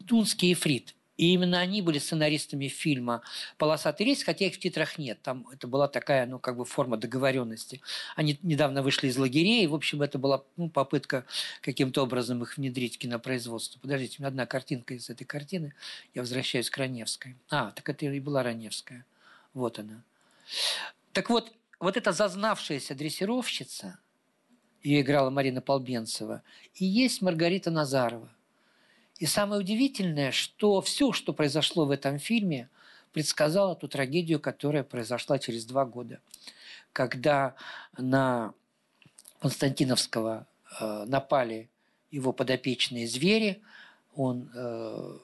Дунский и Фрид. И именно они были сценаристами фильма «Полосатый рейс», хотя их в титрах нет. Там это была такая, ну, как бы форма договоренности. Они недавно вышли из лагерей, и, в общем, это была ну, попытка каким-то образом их внедрить в кинопроизводство. Подождите, у меня одна картинка из этой картины. Я возвращаюсь к Раневской. А, так это и была Раневская. Вот она. Так вот, вот эта зазнавшаяся дрессировщица, ее играла Марина Полбенцева, и есть Маргарита Назарова. И самое удивительное, что все, что произошло в этом фильме, предсказало ту трагедию, которая произошла через два года, когда на Константиновского э, напали его подопечные звери, он э,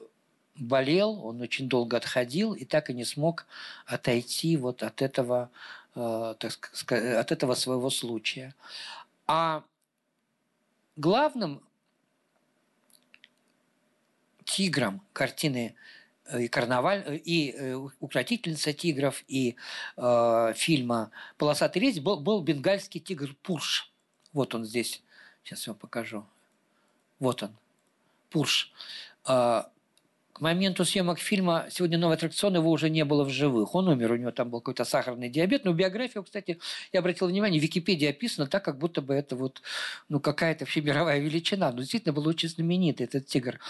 болел, он очень долго отходил и так и не смог отойти вот от этого, так сказать, от этого своего случая. А главным тигром картины э, и карнаваль, э, и э, укротительница тигров, и э, фильма «Полосатый рейс» был, был бенгальский тигр Пурш. Вот он здесь. Сейчас я вам покажу. Вот он. Пурш. А, к моменту съемок фильма «Сегодня новый аттракцион» его уже не было в живых. Он умер, у него там был какой-то сахарный диабет. Но биографию, кстати, я обратил внимание, в Википедии описано так, как будто бы это вот, ну, какая-то вообще мировая величина. Но действительно был очень знаменитый этот тигр.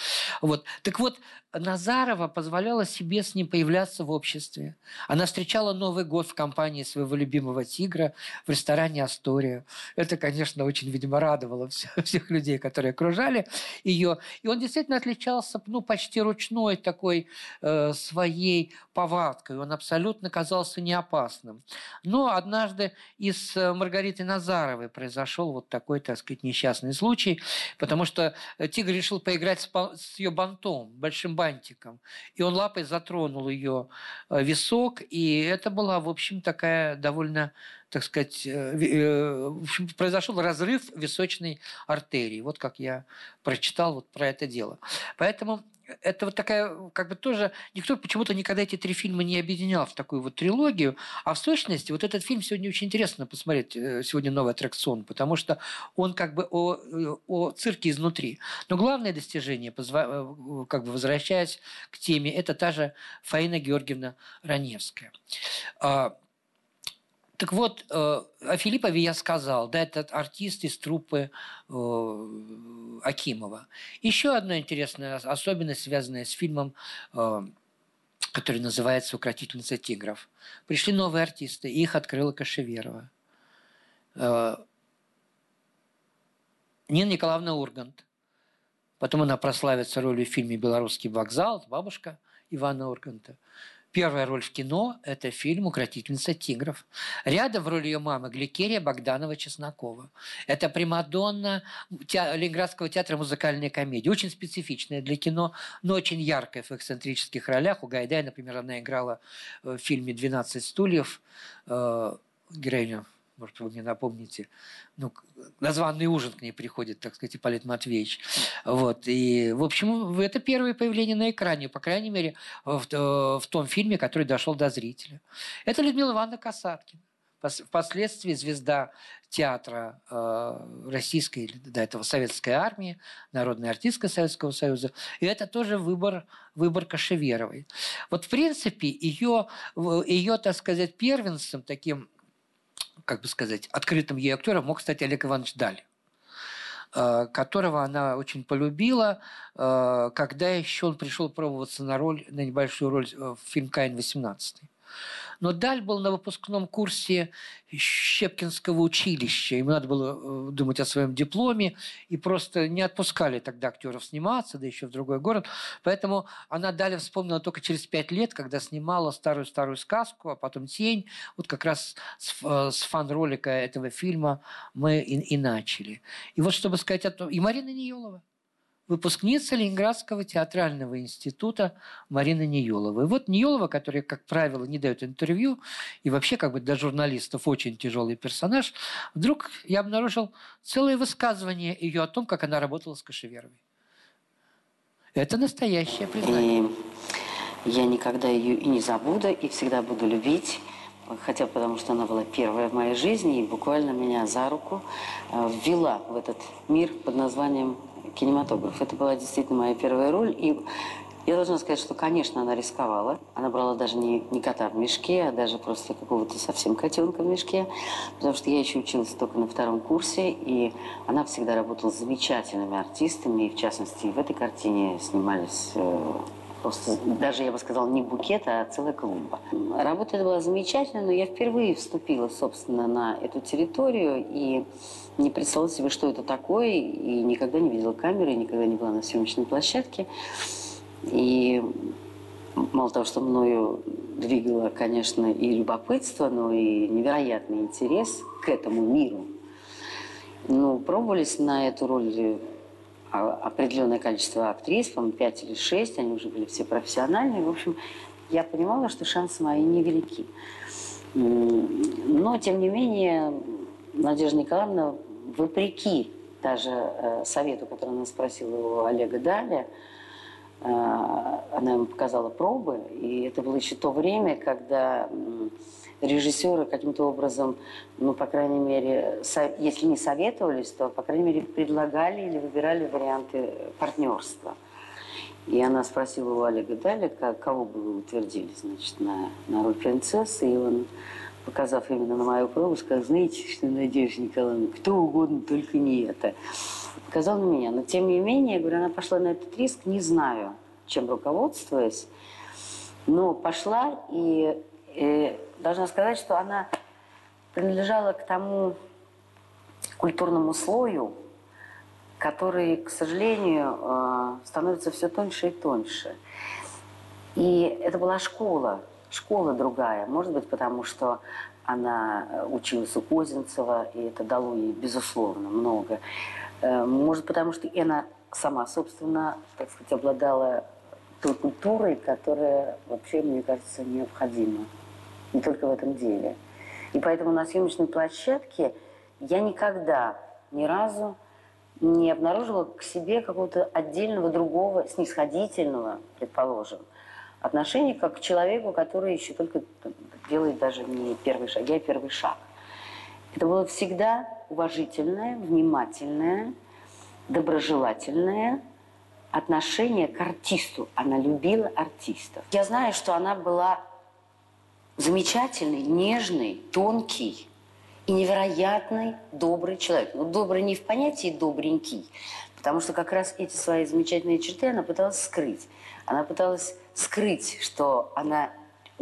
Вот. Так вот, Назарова позволяла себе с ним появляться в обществе. Она встречала Новый год в компании своего любимого тигра в ресторане «Астория». Это, конечно, очень, видимо, радовало всех, людей, которые окружали ее. И он действительно отличался ну, почти ручной такой э, своей повадкой. Он абсолютно казался неопасным. Но однажды и с э, Маргаритой Назаровой произошел вот такой, так сказать, несчастный случай, потому что тигр решил поиграть с, с ее бантом, большим бантиком. И он лапой затронул ее э, висок, и это была, в общем, такая довольно так сказать, э, э, произошел разрыв височной артерии. Вот как я прочитал вот про это дело. Поэтому это вот такая, как бы тоже, никто почему-то никогда эти три фильма не объединял в такую вот трилогию, а в сущности вот этот фильм сегодня очень интересно посмотреть, э, сегодня новый аттракцион, потому что он как бы о, о цирке изнутри. Но главное достижение, э, как бы возвращаясь к теме, это та же Фаина Георгиевна Раневская. Так вот, э, о Филиппове я сказал, да, этот артист из труппы э, Акимова. Еще одна интересная особенность, связанная с фильмом, э, который называется «Укротительница тигров». Пришли новые артисты, и их открыла Кашеверова. Нина Николаевна Ургант. Потом она прославится ролью в фильме «Белорусский вокзал», бабушка Ивана Урганта. Первая роль в кино – это фильм «Укротительница тигров». Рядом в роли ее мамы Гликерия Богданова-Чеснокова. Это примадонна. Ленинградского театра музыкальной комедии. Очень специфичная для кино, но очень яркая в эксцентрических ролях. У Гайдая, например, она играла в фильме «12 стульев» э, героиню может, вы мне напомните, ну, названный ужин к ней приходит, так сказать, Ипполит Матвеевич. Вот. И, в общем, это первое появление на экране, по крайней мере, в, в том фильме, который дошел до зрителя. Это Людмила Ивановна Касаткина. Впоследствии звезда театра э, российской, до этого советской армии, народной артистка Советского Союза. И это тоже выбор, выбор Кашеверовой. Вот, в принципе, ее, ее, так сказать, первенцем таким как бы сказать, открытым ей актером мог стать Олег Иванович Даль э, которого она очень полюбила, э, когда еще он пришел пробоваться на роль, на небольшую роль в фильм «Каин-18». Но Даль был на выпускном курсе Щепкинского училища. Ему надо было э, думать о своем дипломе. И просто не отпускали тогда актеров сниматься, да еще в другой город. Поэтому она Даля вспомнила только через пять лет, когда снимала старую-старую сказку, а потом «Тень». Вот как раз с, э, с фан-ролика этого фильма мы и, и начали. И вот чтобы сказать о том... И Марина Ниелова. Выпускница Ленинградского театрального института Марина Ниелова. И вот Ниелова, которая, как правило, не дает интервью, и вообще как бы для журналистов очень тяжелый персонаж, вдруг я обнаружил целое высказывание ее о том, как она работала с Кашеверовой. Это настоящее признание. И я никогда ее и не забуду, и всегда буду любить хотя потому что она была первая в моей жизни и буквально меня за руку э, ввела в этот мир под названием кинематограф. Это была действительно моя первая роль. И я должна сказать, что, конечно, она рисковала. Она брала даже не, не кота в мешке, а даже просто какого-то совсем котенка в мешке. Потому что я еще училась только на втором курсе, и она всегда работала с замечательными артистами. И, в частности, в этой картине снимались э, просто, даже, я бы сказала, не букет, а целая клумба. Работа была замечательная, но я впервые вступила, собственно, на эту территорию, и не представляла себе, что это такое, и никогда не видела камеры, никогда не была на съемочной площадке. И мало того, что мною двигало, конечно, и любопытство, но и невероятный интерес к этому миру. Ну, пробовались на эту роль а, определенное количество актрис, по-моему, пять или шесть, они уже были все профессиональные. В общем, я понимала, что шансы мои невелики. Но, тем не менее, Надежда Николаевна, вопреки даже э, совету, который она спросила у Олега Даля, э, она ему показала пробы, и это было еще то время, когда режиссеры каким-то образом, ну, по крайней мере, если не советовались, то, по крайней мере, предлагали или выбирали варианты партнерства. И она спросила у Олега Далика, кого бы вы утвердили, значит, на, на роль принцессы, и он показав именно на мою пробу, сказал, знаете, что Надежда Николаевна, кто угодно, только не это. Показал на меня. Но тем не менее, я говорю, она пошла на этот риск, не знаю, чем руководствуясь, но пошла и, и должна сказать, что она принадлежала к тому культурному слою, который, к сожалению, э, становится все тоньше и тоньше. И это была школа, школа другая. Может быть, потому что она э, училась у Козинцева, и это дало ей, безусловно, много. Э, может, потому что она сама, собственно, так сказать, обладала той культурой, которая вообще, мне кажется, необходима. Не только в этом деле. И поэтому на съемочной площадке я никогда ни разу не обнаружила к себе какого-то отдельного другого, снисходительного, предположим, отношение как к человеку, который еще только делает даже не первый шаг, а первый шаг. Это было всегда уважительное, внимательное, доброжелательное отношение к артисту. Она любила артистов. Я знаю, что она была замечательный, нежный, тонкий и невероятный добрый человек. Ну, добрый не в понятии добренький, потому что как раз эти свои замечательные черты она пыталась скрыть. Она пыталась скрыть, что она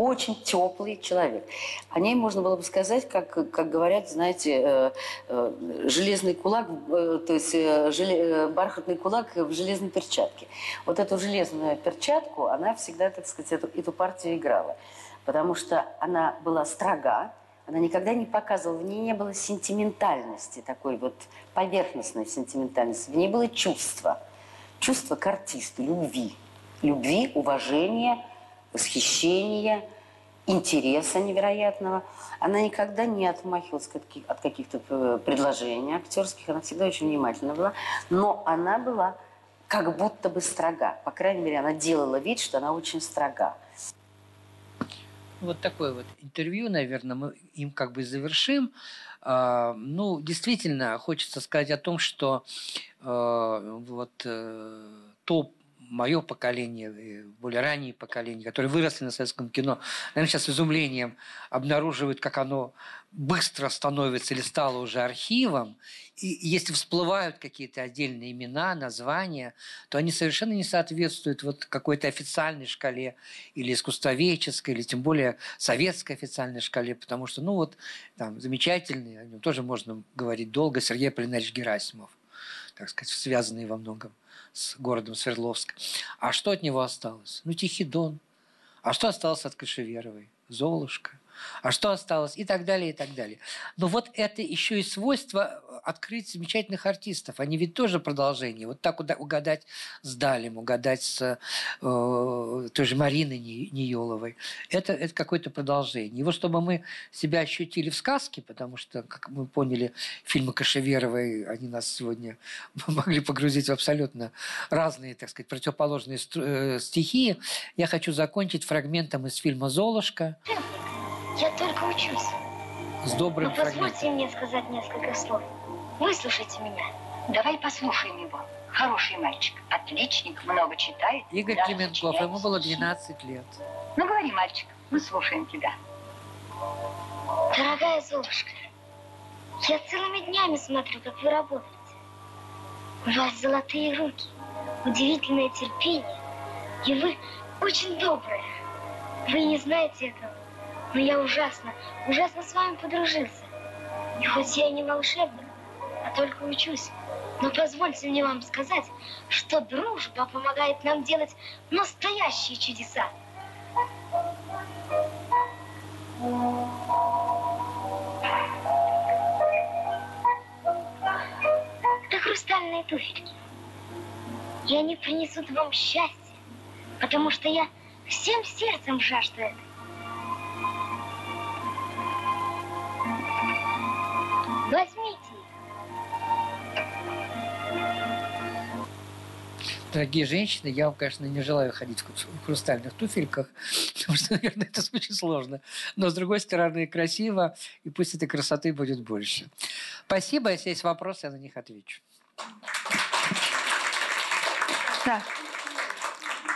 очень теплый человек. О ней можно было бы сказать, как, как говорят, знаете, э, э, железный кулак, э, то есть желе, бархатный кулак в железной перчатке. Вот эту железную перчатку она всегда, так сказать, эту, эту партию играла. Потому что она была строга, она никогда не показывала, в ней не было сентиментальности, такой вот поверхностной сентиментальности. В ней было чувство. Чувство к артисту, любви любви, уважения, восхищения, интереса невероятного. Она никогда не отмахивалась от каких-то э, предложений актерских, она всегда очень внимательна была, но она была как будто бы строга. По крайней мере, она делала вид, что она очень строга. Вот такое вот интервью, наверное, мы им как бы завершим. А, ну, действительно, хочется сказать о том, что э, вот э, то мое поколение, более ранние поколения, которые выросли на советском кино, наверное, сейчас с изумлением обнаруживают, как оно быстро становится или стало уже архивом. И если всплывают какие-то отдельные имена, названия, то они совершенно не соответствуют вот какой-то официальной шкале или искусствоведческой, или тем более советской официальной шкале, потому что, ну вот, там, замечательный, о нем тоже можно говорить долго, Сергей Полинарович Герасимов, так сказать, связанный во многом с городом Свердловск. А что от него осталось? Ну, Тихий Дон. А что осталось от Кашеверовой? Золушка. А что осталось, и так далее, и так далее. Но вот это еще и свойство открыть замечательных артистов. Они ведь тоже продолжение. Вот так угадать с Далем, угадать с э, той же Мариной Ниеловой. Это, это какое-то продолжение. Его, чтобы мы себя ощутили в сказке, потому что, как мы поняли, фильмы Кашеверовой, они нас сегодня *laughs* могли погрузить в абсолютно разные, так сказать, противоположные э, стихии. Я хочу закончить фрагментом из фильма «Золушка». Я только учусь. С добрым Но позвольте мне сказать несколько слов. Выслушайте меня. Давай послушаем его. Хороший мальчик, отличник, много читает. Игорь Клименков, ему было 12 лет. Ну, говори, мальчик, мы слушаем тебя. Дорогая Золушка, я целыми днями смотрю, как вы работаете. У вас золотые руки, удивительное терпение, и вы очень добрая. Вы не знаете этого, но я ужасно, ужасно с вами подружился. И хоть я и не волшебник, а только учусь, но позвольте мне вам сказать, что дружба помогает нам делать настоящие чудеса. Это хрустальные туфельки. И они принесут вам счастье, потому что я всем сердцем жажду этого. Возьмите Дорогие женщины, я вам, конечно, не желаю ходить в хрустальных туфельках, *laughs* потому что, наверное, это *laughs* очень сложно. Но, с другой стороны, красиво, и пусть этой красоты будет больше. Спасибо. Если есть вопросы, я на них отвечу. Так.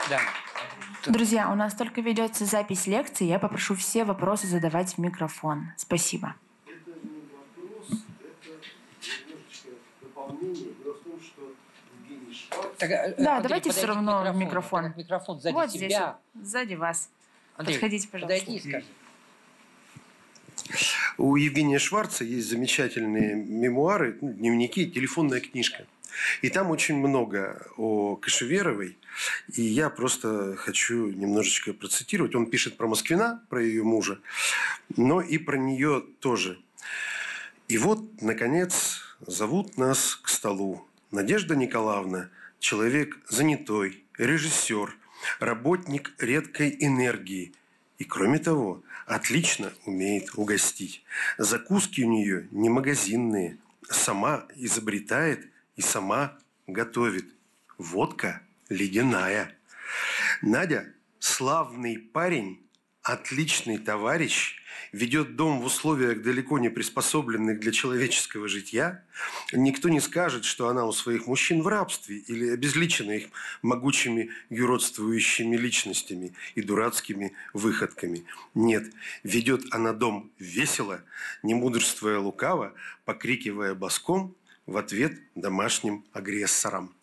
Да. Друзья, у нас только ведется запись лекции. Я попрошу все вопросы задавать в микрофон. Спасибо. Так, э, да, Андрей, давайте все равно микрофон. Микрофон, микрофон сзади вот тебя. Здесь, сзади вас. Андрей, Подходите, пожалуйста. Подойди, скажи. У Евгения Шварца есть замечательные мемуары, ну, дневники, телефонная книжка. И там очень много о Кашеверовой. И я просто хочу немножечко процитировать. Он пишет про Москвина, про ее мужа, но и про нее тоже. И вот, наконец, зовут нас к столу. Надежда Николаевна – человек занятой, режиссер, работник редкой энергии. И кроме того, отлично умеет угостить. Закуски у нее не магазинные. Сама изобретает и сама готовит. Водка ледяная. Надя – славный парень, отличный товарищ, ведет дом в условиях далеко не приспособленных для человеческого житья, никто не скажет, что она у своих мужчин в рабстве или обезличена их могучими юродствующими личностями и дурацкими выходками. Нет, ведет она дом весело, не мудрствуя лукаво, покрикивая боском в ответ домашним агрессорам.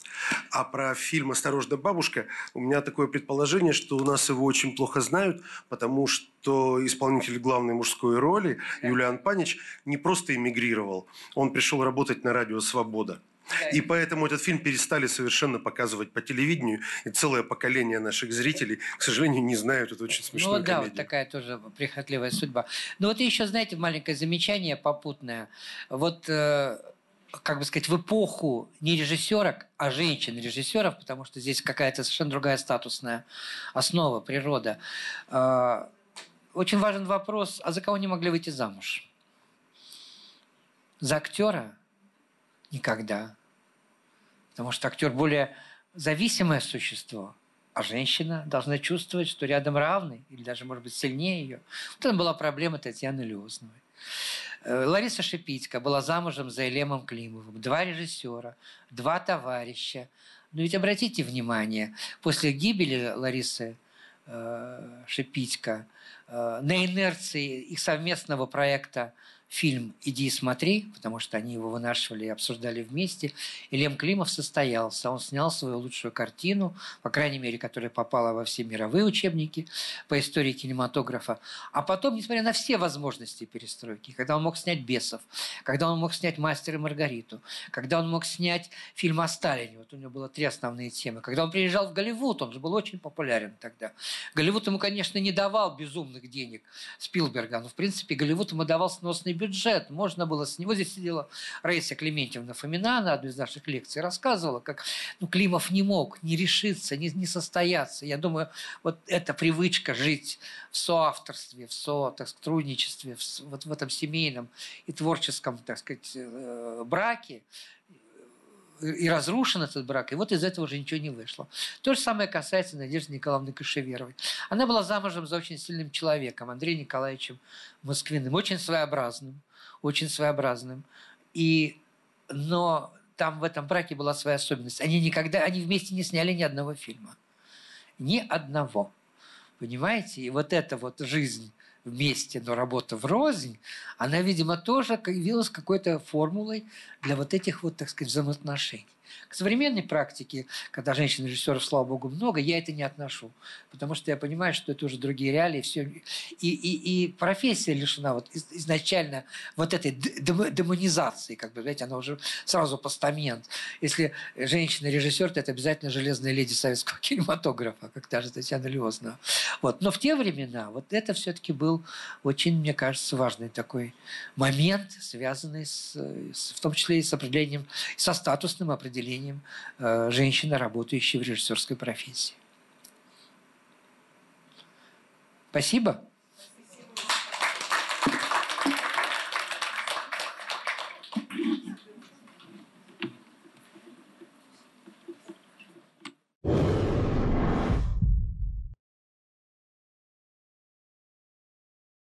А про фильм «Осторожно, бабушка» у меня такое предположение, что у нас его очень плохо знают, потому что исполнитель главной мужской роли Юлиан Панич не просто эмигрировал, он пришел работать на радио «Свобода». И поэтому этот фильм перестали совершенно показывать по телевидению, и целое поколение наших зрителей, к сожалению, не знают эту очень смешную Ну да, комедию. вот такая тоже прихотливая судьба. Но вот еще, знаете, маленькое замечание попутное. Вот э, как бы сказать, в эпоху не режиссерок, а женщин-режиссеров, потому что здесь какая-то совершенно другая статусная основа, природа. А, очень важен вопрос, а за кого не могли выйти замуж? За актера? Никогда. Потому что актер более зависимое существо, а женщина должна чувствовать, что рядом равный, или даже, может быть, сильнее ее. Вот это была проблема Татьяны Леозновой. Э, Лариса Шипитько была замужем за Елемом Климовым. Два режиссера, два товарища. Но ведь обратите внимание, после гибели Ларисы э, Шипитько э, на инерции их совместного проекта фильм «Иди и смотри», потому что они его вынашивали и обсуждали вместе. И Лем Климов состоялся. Он снял свою лучшую картину, по крайней мере, которая попала во все мировые учебники по истории кинематографа. А потом, несмотря на все возможности перестройки, когда он мог снять «Бесов», когда он мог снять «Мастер и Маргариту», когда он мог снять фильм о Сталине, вот у него было три основные темы, когда он приезжал в Голливуд, он же был очень популярен тогда. Голливуд ему, конечно, не давал безумных денег Спилберга, но, в принципе, Голливуд ему давал сносный бюджет. Можно было с него... Здесь сидела Раиса Клементьевна Фомина на одной из наших лекций, рассказывала, как ну, Климов не мог не решиться, не, не состояться. Я думаю, вот эта привычка жить в соавторстве, в со, так сказать, трудничестве, в, вот в этом семейном и творческом, так сказать, э, браке, и разрушен этот брак, и вот из этого уже ничего не вышло. То же самое касается Надежды Николаевны Кашеверовой. Она была замужем за очень сильным человеком, Андреем Николаевичем Москвиным, очень своеобразным, очень своеобразным. И, но там в этом браке была своя особенность. Они никогда, они вместе не сняли ни одного фильма. Ни одного. Понимаете? И вот эта вот жизнь вместе, но работа в рознь, она, видимо, тоже явилась какой-то формулой для вот этих вот, так сказать, взаимоотношений. К современной практике, когда женщин-режиссеров, слава богу, много, я это не отношу. Потому что я понимаю, что это уже другие реалии. Все. И, и, и профессия лишена вот изначально вот этой демонизации. Как бы, знаете, она уже сразу постамент. Если женщина-режиссер, то это обязательно железная леди советского *laughs* кинематографа, как та же Татьяна Леознова. Вот. Но в те времена вот это все-таки был очень, мне кажется, важный такой момент, связанный с, с, в том числе и с определением, со статусным определением определением э, женщины, работающей в режиссерской профессии. Спасибо.